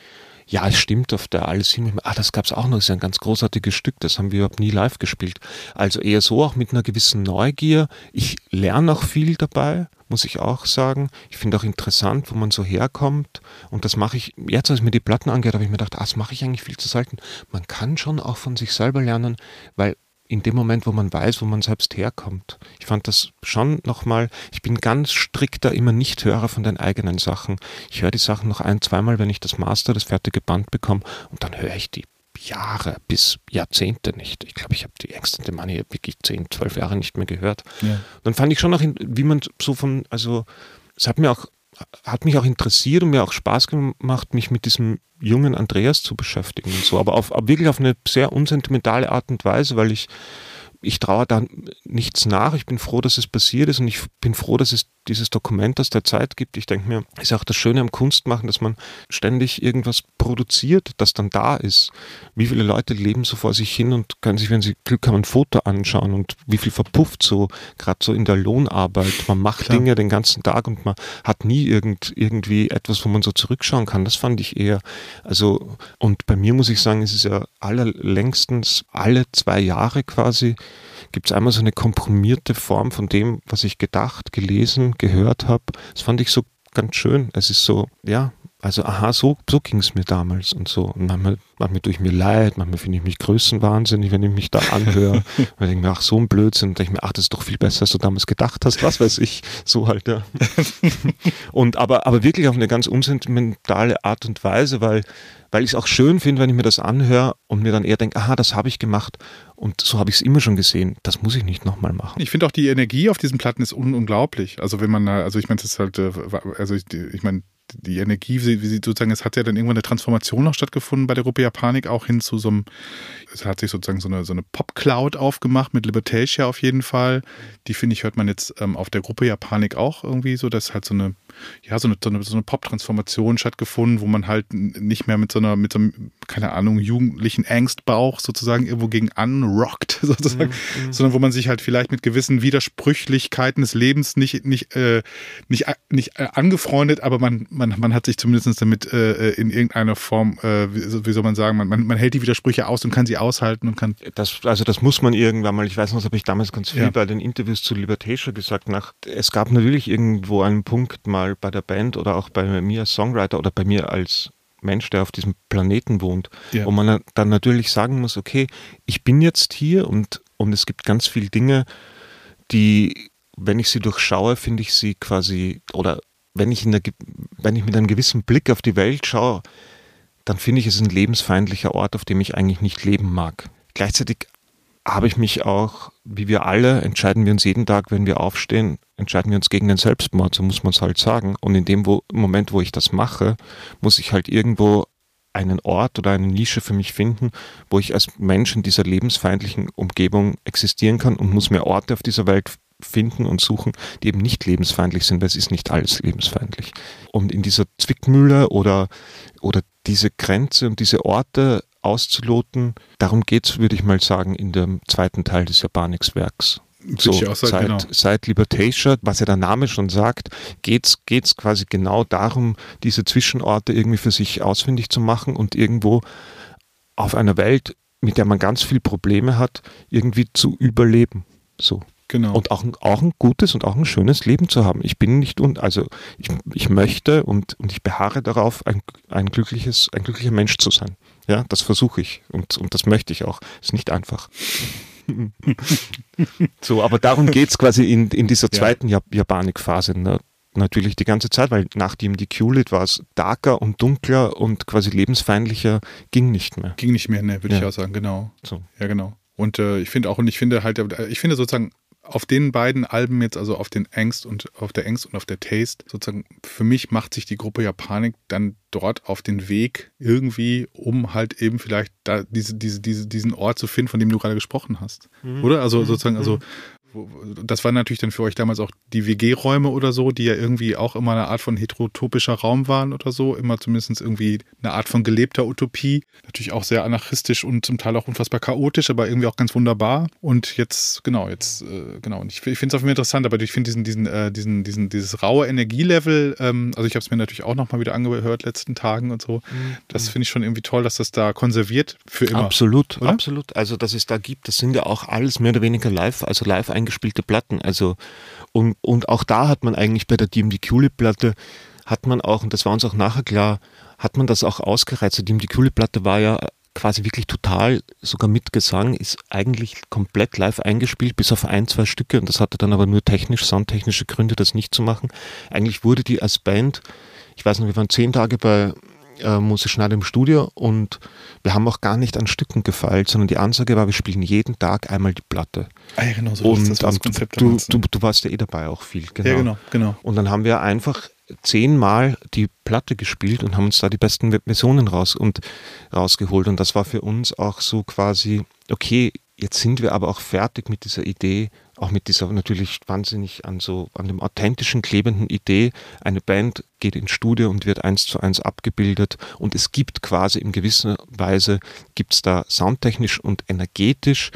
ja, es stimmt, auf der alles hin. Ah, das gab es auch noch, das ist ein ganz großartiges Stück, das haben wir überhaupt nie live gespielt. Also eher so auch mit einer gewissen Neugier. Ich lerne auch viel dabei, muss ich auch sagen. Ich finde auch interessant, wo man so herkommt. Und das mache ich, jetzt als ich mir die Platten angehört, habe ich mir gedacht, ah, das mache ich eigentlich viel zu selten. Man kann schon auch von sich selber lernen, weil in dem Moment, wo man weiß, wo man selbst herkommt. Ich fand das schon nochmal, ich bin ganz strikter immer Nicht-Hörer von den eigenen Sachen. Ich höre die Sachen noch ein, zweimal, wenn ich das Master, das fertige Band bekomme und dann höre ich die Jahre bis Jahrzehnte nicht. Ich glaube, ich habe die Extended Money wirklich zehn, zwölf Jahre nicht mehr gehört. Ja. Dann fand ich schon noch, wie man so von, also es hat mir auch hat mich auch interessiert und mir auch Spaß gemacht, mich mit diesem jungen Andreas zu beschäftigen und so, aber auf, wirklich auf eine sehr unsentimentale Art und Weise, weil ich ich traue da nichts nach. Ich bin froh, dass es passiert ist und ich bin froh, dass es dieses Dokument aus der Zeit gibt. Ich denke mir, ist auch das Schöne am Kunstmachen, dass man ständig irgendwas produziert, das dann da ist. Wie viele Leute leben so vor sich hin und können sich, wenn sie Glück haben, ein Foto anschauen und wie viel verpufft so, gerade so in der Lohnarbeit. Man macht Klar. Dinge den ganzen Tag und man hat nie irgend, irgendwie etwas, wo man so zurückschauen kann. Das fand ich eher, also, und bei mir muss ich sagen, es ist ja allerlängstens alle zwei Jahre quasi gibt es einmal so eine komprimierte Form von dem, was ich gedacht, gelesen, gehört habe. Das fand ich so ganz schön. Es ist so, ja, Also, aha, so, so ging es mir damals und so. Und manchmal, manchmal tue ich mir leid, manchmal finde ich mich größenwahnsinnig, wenn ich mich da anhöre. (laughs) und denke mir, ach, so ein Blödsinn. Und denke mir, ach, das ist doch viel besser, als du damals gedacht hast. Was weiß ich. So halt, ja. (laughs) und aber, aber wirklich auf eine ganz unsentimentale Art und Weise, weil, weil ich es auch schön finde, wenn ich mir das anhöre und mir dann eher denke, aha, das habe ich gemacht und so habe ich es immer schon gesehen. Das muss ich nicht nochmal machen. Ich finde auch die Energie auf diesen Platten ist un unglaublich. Also wenn man, also ich meine, es ist halt, äh, also ich, ich meine, die Energie, wie sie sozusagen, es hat ja dann irgendwann eine Transformation noch stattgefunden bei der Gruppe Japanik, auch hin zu so einem, es hat sich sozusagen so eine, so eine Pop-Cloud aufgemacht mit Libertatia auf jeden Fall. Die finde ich, hört man jetzt ähm, auf der Gruppe Japanik auch irgendwie so, dass halt so eine, ja, so eine, so eine, so eine Pop-Transformation stattgefunden, wo man halt nicht mehr mit so einer, mit so einem, keine Ahnung, jugendlichen Angstbauch sozusagen irgendwo gegen anrockt, (laughs) sozusagen, mhm, mhm, sondern wo man sich halt vielleicht mit gewissen Widersprüchlichkeiten des Lebens nicht, nicht, äh, nicht, nicht äh, angefreundet, aber man, man, man hat sich zumindest damit äh, in irgendeiner Form, äh, wie, wie, soll man sagen, man, man, man hält die Widersprüche aus und kann sie aushalten und kann. Das, also das muss man irgendwann mal, ich weiß noch, das habe ich damals ganz viel ja. bei den Interviews zu Libertation gesagt, nach, es gab natürlich irgendwo einen Punkt mal bei der Band oder auch bei mir als Songwriter oder bei mir als Mensch, der auf diesem Planeten wohnt, ja. wo man dann natürlich sagen muss, okay, ich bin jetzt hier und, und es gibt ganz viele Dinge, die, wenn ich sie durchschaue, finde ich sie quasi, oder wenn ich, in der, wenn ich mit einem gewissen Blick auf die Welt schaue, dann finde ich es ein lebensfeindlicher Ort, auf dem ich eigentlich nicht leben mag. Gleichzeitig habe ich mich auch, wie wir alle, entscheiden wir uns jeden Tag, wenn wir aufstehen, entscheiden wir uns gegen den Selbstmord, so muss man es halt sagen. Und in dem wo, Moment, wo ich das mache, muss ich halt irgendwo einen Ort oder eine Nische für mich finden, wo ich als Mensch in dieser lebensfeindlichen Umgebung existieren kann und muss mir Orte auf dieser Welt finden und suchen, die eben nicht lebensfeindlich sind, weil es ist nicht alles lebensfeindlich. Und in dieser Zwickmühle oder, oder diese Grenze und diese Orte auszuloten. Darum geht es, würde ich mal sagen, in dem zweiten Teil des Japanix-Werks. So, seit, genau. seit Libertation, was ja der Name schon sagt, geht es quasi genau darum, diese Zwischenorte irgendwie für sich ausfindig zu machen und irgendwo auf einer Welt, mit der man ganz viele Probleme hat, irgendwie zu überleben. So. Genau. Und auch, auch ein gutes und auch ein schönes Leben zu haben. Ich bin nicht, und also ich, ich möchte und, und ich beharre darauf, ein, ein, glückliches, ein glücklicher Mensch zu sein. Ja, das versuche ich und, und das möchte ich auch. Ist nicht einfach. So, aber darum geht es quasi in, in dieser zweiten ja. Japanik-Phase. Ne? Natürlich die ganze Zeit, weil nach dem DQ-Lied war es darker und dunkler und quasi lebensfeindlicher ging nicht mehr. Ging nicht mehr, ne, würde ja. ich auch sagen, genau. So. Ja, genau. Und äh, ich finde auch, und ich finde halt, äh, ich finde sozusagen auf den beiden Alben jetzt, also auf den Angst und auf der Angst und auf der Taste, sozusagen, für mich macht sich die Gruppe Japanik dann dort auf den Weg irgendwie, um halt eben vielleicht da diese, diese, diese, diesen Ort zu finden, von dem du gerade gesprochen hast. Mhm. Oder? Also mhm. sozusagen, also mhm das waren natürlich dann für euch damals auch die WG-Räume oder so, die ja irgendwie auch immer eine Art von heterotopischer Raum waren oder so, immer zumindest irgendwie eine Art von gelebter Utopie. Natürlich auch sehr anarchistisch und zum Teil auch unfassbar chaotisch, aber irgendwie auch ganz wunderbar. Und jetzt, genau, jetzt, äh, genau, und ich, ich finde es auf jeden Fall interessant, aber ich finde diesen, diesen, äh, diesen, diesen, dieses raue Energielevel, ähm, also ich habe es mir natürlich auch nochmal wieder angehört letzten Tagen und so. Mhm. Das finde ich schon irgendwie toll, dass das da konserviert für immer. Absolut, oder? absolut. Also, dass es da gibt, das sind ja auch alles mehr oder weniger live, also live eingestellt eingespielte Platten. Also, und, und auch da hat man eigentlich bei der DMD Culip-Platte, hat man auch, und das war uns auch nachher klar, hat man das auch ausgereizt. Die DMD Culip-Platte war ja quasi wirklich total, sogar mit Gesang, ist eigentlich komplett live eingespielt, bis auf ein, zwei Stücke. Und das hatte dann aber nur technisch, soundtechnische Gründe, das nicht zu machen. Eigentlich wurde die als Band, ich weiß noch, wir waren zehn Tage bei äh, Mose Schneider im Studio und wir haben auch gar nicht an Stücken gefeilt, sondern die Ansage war, wir spielen jeden Tag einmal die Platte. Ah ja, genau, so und, das das Konzept. Du, du, du, warst ja eh dabei auch viel, genau. Ja, genau, genau. Und dann haben wir einfach zehnmal die Platte gespielt und haben uns da die besten Versionen raus und rausgeholt. Und das war für uns auch so quasi, okay, jetzt sind wir aber auch fertig mit dieser Idee, auch mit dieser natürlich wahnsinnig an so, an dem authentischen, klebenden Idee. Eine Band geht ins Studio und wird eins zu eins abgebildet und es gibt quasi in gewisser Weise, gibt es da soundtechnisch und energetisch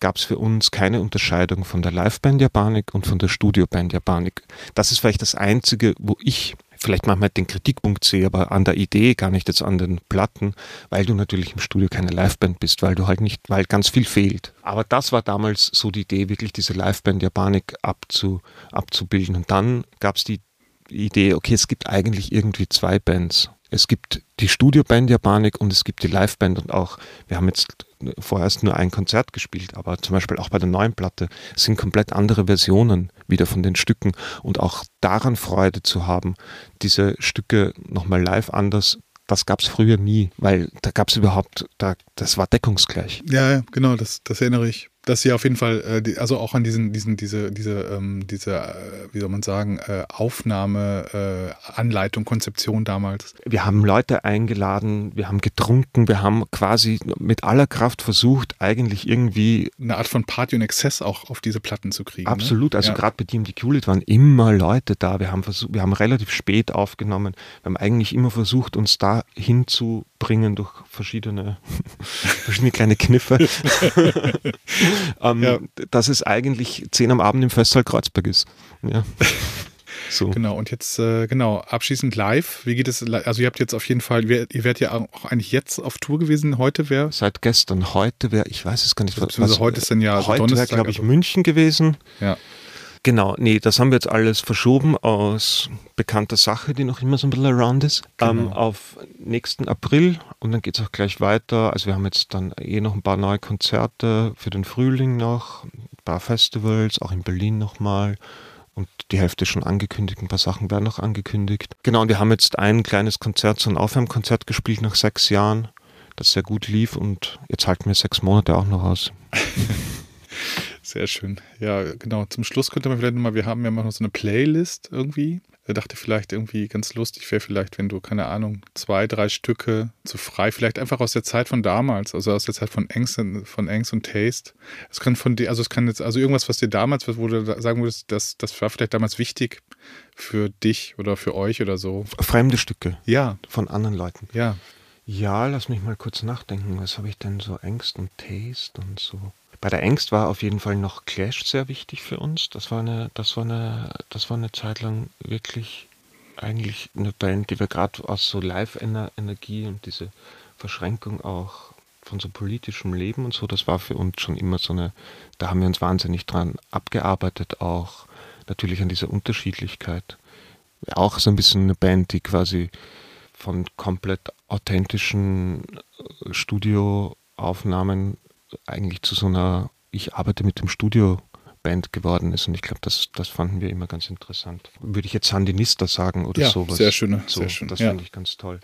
gab es für uns keine Unterscheidung von der Liveband Japanik und von der Studioband Japanik. Das ist vielleicht das Einzige, wo ich vielleicht manchmal den Kritikpunkt sehe, aber an der Idee, gar nicht jetzt an den Platten, weil du natürlich im Studio keine Liveband bist, weil du halt nicht, weil ganz viel fehlt. Aber das war damals so die Idee, wirklich diese Liveband Japanik abzu, abzubilden. Und dann gab es die Idee, okay, es gibt eigentlich irgendwie zwei Bands. Es gibt die Studioband Japanik und es gibt die Liveband und auch, wir haben jetzt vorerst nur ein Konzert gespielt, aber zum Beispiel auch bei der neuen Platte sind komplett andere Versionen wieder von den Stücken und auch daran Freude zu haben, diese Stücke nochmal live anders das gab es früher nie, weil da gab es überhaupt, da, das war deckungsgleich. Ja, genau, das, das erinnere ich dass sie auf jeden Fall, äh, also auch an diesen, diesen, diese, diese, ähm, diese, äh, wie soll man sagen, äh, Aufnahme, äh, Anleitung, Konzeption damals. Wir haben Leute eingeladen, wir haben getrunken, wir haben quasi mit aller Kraft versucht, eigentlich irgendwie eine Art von Party und Exzess auch auf diese Platten zu kriegen. Ne? Absolut, ne? also ja. gerade bei Team Q-Lit waren immer Leute da. Wir haben versucht, wir haben relativ spät aufgenommen. Wir haben eigentlich immer versucht, uns da hinzubringen durch verschiedene, (laughs) verschiedene kleine Kniffe. (laughs) ähm, ja. dass es eigentlich 10 am Abend im Festsaal Kreuzberg ist. Ja. So. Genau, und jetzt, äh, genau, abschließend live. Wie geht es? Also, ihr habt jetzt auf jeden Fall, ihr, ihr werdet ja auch eigentlich jetzt auf Tour gewesen. Heute wäre. Seit gestern. Heute wäre, ich weiß es gar nicht. Was, also, heute ist dann ja. Heute wäre, glaube ich, also. München gewesen. Ja. Genau, nee, das haben wir jetzt alles verschoben aus bekannter Sache, die noch immer so ein bisschen around ist, genau. ähm, auf nächsten April und dann geht es auch gleich weiter. Also wir haben jetzt dann eh noch ein paar neue Konzerte für den Frühling noch, ein paar Festivals, auch in Berlin nochmal und die Hälfte schon angekündigt, ein paar Sachen werden noch angekündigt. Genau, und wir haben jetzt ein kleines Konzert, so ein Aufwärmkonzert gespielt nach sechs Jahren, das sehr gut lief und jetzt halten wir sechs Monate auch noch aus. (laughs) Sehr schön. Ja, genau. Zum Schluss könnte man vielleicht nochmal, wir haben ja noch so eine Playlist irgendwie. Er dachte vielleicht irgendwie ganz lustig wäre vielleicht, wenn du, keine Ahnung, zwei, drei Stücke zu frei, vielleicht einfach aus der Zeit von damals, also aus der Zeit von Angst, von Angst und Taste. Es kann von dir, also es kann jetzt, also irgendwas, was dir damals, wo du sagen würdest, das, das war vielleicht damals wichtig für dich oder für euch oder so. Fremde Stücke. Ja. Von anderen Leuten. Ja. Ja, lass mich mal kurz nachdenken. Was habe ich denn so Angst und Taste und so? Bei der Angst war auf jeden Fall noch Clash sehr wichtig für uns. Das war eine, das war eine, das war eine Zeit lang wirklich eigentlich eine Band, die wir gerade aus so Live-Energie und diese Verschränkung auch von so politischem Leben und so, das war für uns schon immer so eine, da haben wir uns wahnsinnig dran abgearbeitet, auch natürlich an dieser Unterschiedlichkeit. Auch so ein bisschen eine Band, die quasi von komplett authentischen Studioaufnahmen eigentlich zu so einer, ich arbeite mit dem Studio Band geworden ist. Und ich glaube, das, das fanden wir immer ganz interessant. Würde ich jetzt Sandinista sagen oder ja, sowas. Sehr schöne, so, sehr schön. Das ja. finde ich ganz toll.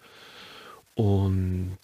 Und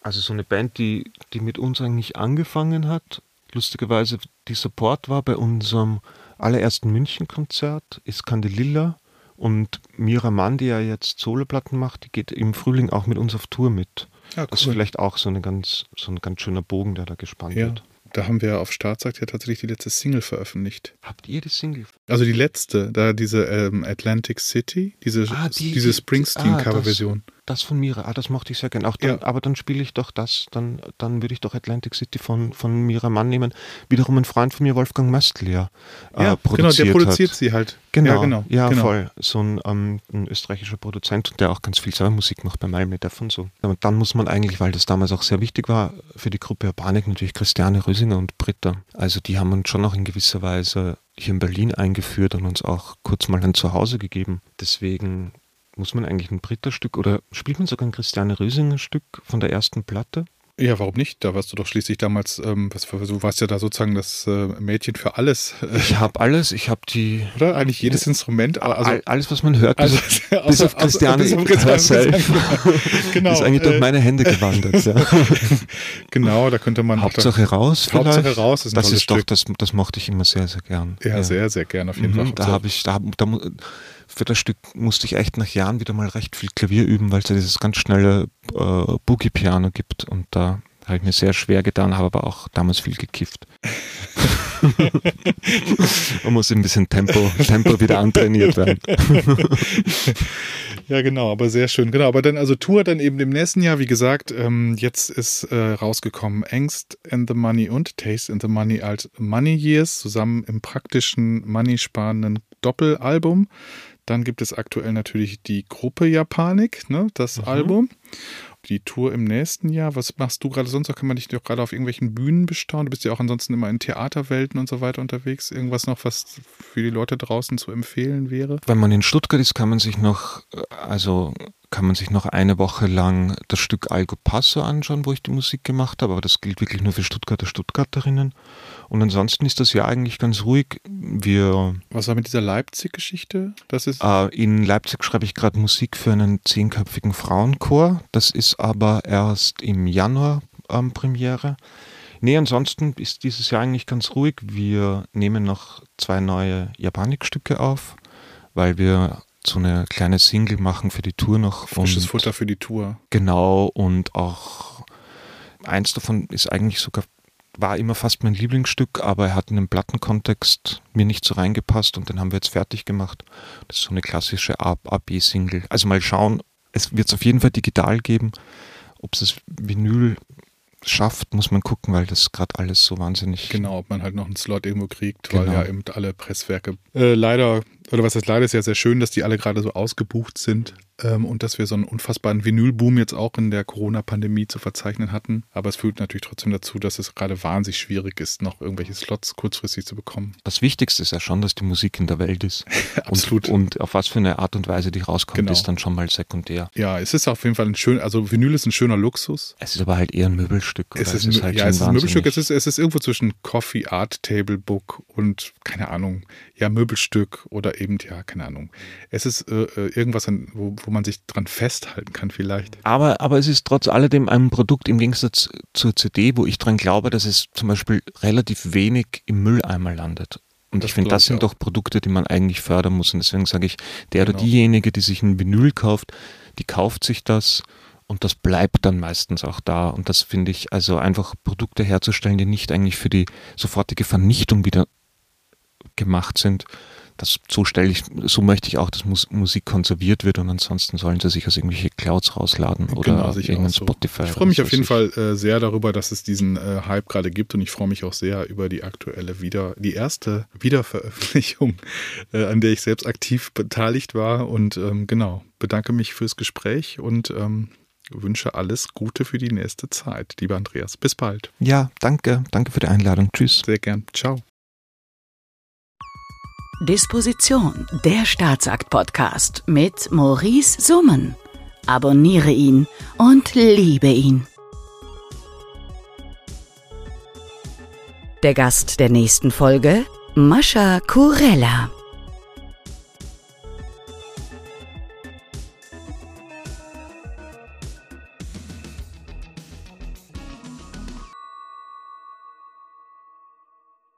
also so eine Band, die, die mit uns eigentlich angefangen hat, lustigerweise die Support war bei unserem allerersten München-Konzert, ist Candelilla. Und Mira Mann, die ja jetzt Soloplatten macht, die geht im Frühling auch mit uns auf Tour mit. Ja, cool. Das ist vielleicht auch so, eine ganz, so ein ganz schöner Bogen, der da gespannt ja. wird. Da haben wir auf Startseite ja tatsächlich die letzte Single veröffentlicht. Habt ihr die Single? Also die letzte, da diese ähm, Atlantic City, diese, ah, die, diese Springsteen-Coverversion. Ah, das von Mira, ah, das mochte ich sehr gerne. Auch dann, ja. Aber dann spiele ich doch das, dann, dann würde ich doch Atlantic City von, von Mira Mann nehmen. Wiederum ein Freund von mir, Wolfgang Möstl, ja, äh, ja genau, der produziert hat. sie halt. Genau, ja, genau, ja genau. voll. So ein, ähm, ein, österreichischer Produzent, der auch ganz viel selber Musik macht bei Malmedef und so. Und dann muss man eigentlich, weil das damals auch sehr wichtig war, für die Gruppe Urbanik natürlich Christiane Rösinger und Britta. Also die haben uns schon auch in gewisser Weise hier in Berlin eingeführt und uns auch kurz mal ein Zuhause gegeben. Deswegen muss man eigentlich ein Britta-Stück oder spielt man sogar ein Christiane Rösinger-Stück von der ersten Platte? Ja, warum nicht? Da warst du doch schließlich damals, ähm, was, du warst ja da sozusagen das äh, Mädchen für alles. Ich habe alles, ich habe die. Oder? Eigentlich jedes Instrument. Also, alles, was man hört, bis, also, auf, (laughs) bis auf Christiane bis auf Christiane, (laughs) genau. ist eigentlich durch äh, meine Hände gewandert. Ja. (laughs) genau, da könnte man. Hauptsache da, raus. Vielleicht. Hauptsache raus ist ein Das ist Stück. doch, das, das mochte ich immer sehr, sehr gern. Ja, ja. sehr, sehr gern auf jeden mhm, Fall. Da habe ich, da, da, für das Stück musste ich echt nach Jahren wieder mal recht viel Klavier üben, weil es ja dieses ganz schnelle äh, Boogie-Piano gibt und da habe ich mir sehr schwer getan, habe aber auch damals viel gekifft. (laughs) Man muss ein bisschen Tempo, Tempo wieder antrainiert werden. ja, genau, aber sehr schön. Genau, aber dann, also Tour dann eben im nächsten Jahr, wie gesagt, ähm, jetzt ist äh, rausgekommen Angst and the Money und Taste and the Money als Money Years, zusammen im praktischen, money-sparenden Doppelalbum. Dann gibt es aktuell natürlich die Gruppe Japanik, ne, das mhm. Album. Die Tour im nächsten Jahr. Was machst du gerade sonst? Kann man dich doch gerade auf irgendwelchen Bühnen bestaunen? Du bist ja auch ansonsten immer in Theaterwelten und so weiter unterwegs. Irgendwas noch, was für die Leute draußen zu empfehlen wäre? Wenn man in Stuttgart ist, kann man sich noch, äh, also kann man sich noch eine Woche lang das Stück Algo Passo anschauen, wo ich die Musik gemacht habe, aber das gilt wirklich nur für Stuttgarter Stuttgarterinnen. Und ansonsten ist das ja eigentlich ganz ruhig. Wir Was war mit dieser Leipzig-Geschichte? Das ist äh, in Leipzig schreibe ich gerade Musik für einen zehnköpfigen Frauenchor. Das ist aber erst im Januar ähm, Premiere. Nee, ansonsten ist dieses Jahr eigentlich ganz ruhig. Wir nehmen noch zwei neue Japanikstücke auf, weil wir so eine kleine Single machen für die Tour noch. frisches Futter für die Tour. Genau, und auch eins davon ist eigentlich sogar, war immer fast mein Lieblingsstück, aber er hat in den Plattenkontext mir nicht so reingepasst und den haben wir jetzt fertig gemacht. Das ist so eine klassische A-B-Single. Also mal schauen, es wird es auf jeden Fall digital geben. Ob es das Vinyl schafft, muss man gucken, weil das gerade alles so wahnsinnig. Genau, ob man halt noch einen Slot irgendwo kriegt, Genau. weil ja eben alle Presswerke äh, leider, oder was heißt leider, ist ja sehr schön, dass die alle gerade so ausgebucht sind ähm, und dass wir so einen unfassbaren Vinylboom jetzt auch in der Corona-Pandemie zu verzeichnen hatten. Aber es führt natürlich trotzdem dazu, dass es gerade wahnsinnig schwierig ist, noch irgendwelche Slots kurzfristig zu bekommen. Das Wichtigste ist ja schon, dass die Musik in der Welt ist. (laughs) Absolut. Und, und auf was für eine Art und Weise die rauskommt, Genau. ist dann schon mal sekundär. Ja, es ist auf jeden Fall ein schön, also Vinyl ist ein schöner Luxus. Es ist aber halt eher ein Möbelstück. Es ist, ein, halt ja, es ist ein Möbelstück. Es ist, es ist irgendwo zwischen Coffee, Art, Table, Book und, keine Ahnung, ja, Möbelstück oder eben, ja, keine Ahnung. Es ist äh, äh, irgendwas, wo, wo man sich dran festhalten kann, vielleicht. Aber, aber es ist trotz alledem ein Produkt im Gegensatz zur CD, wo ich dran glaube, dass es zum Beispiel relativ wenig im Mülleimer landet. Und Das ich finde, das sind doch Produkte, die man eigentlich fördern muss. Und deswegen sage ich, der Genau. oder diejenige, die sich ein Vinyl kauft, die kauft sich das und das bleibt dann meistens auch da. Und das finde ich, also einfach Produkte herzustellen, die nicht eigentlich für die sofortige Vernichtung wieder gemacht sind. Das, so stelle ich, so möchte ich auch, dass Mus Musik konserviert wird und ansonsten sollen sie sich aus irgendwelche Clouds rausladen oder Genau, irgendein so. Spotify. Ich freue mich auf jeden Fall äh, sehr darüber, dass es diesen äh, Hype gerade gibt und ich freue mich auch sehr über die aktuelle wieder, die erste Wiederveröffentlichung, (laughs) äh, an der ich selbst aktiv beteiligt war und ähm, genau, bedanke mich fürs Gespräch und ähm, wünsche alles Gute für die nächste Zeit, lieber Andreas. Bis bald. Ja, danke. Danke für die Einladung. Tschüss. Sehr gern. Ciao. Disposition, der Staatsakt-Podcast mit Maurice Summen. Abonniere ihn und liebe ihn. Der Gast der nächsten Folge, Mascha Kurella.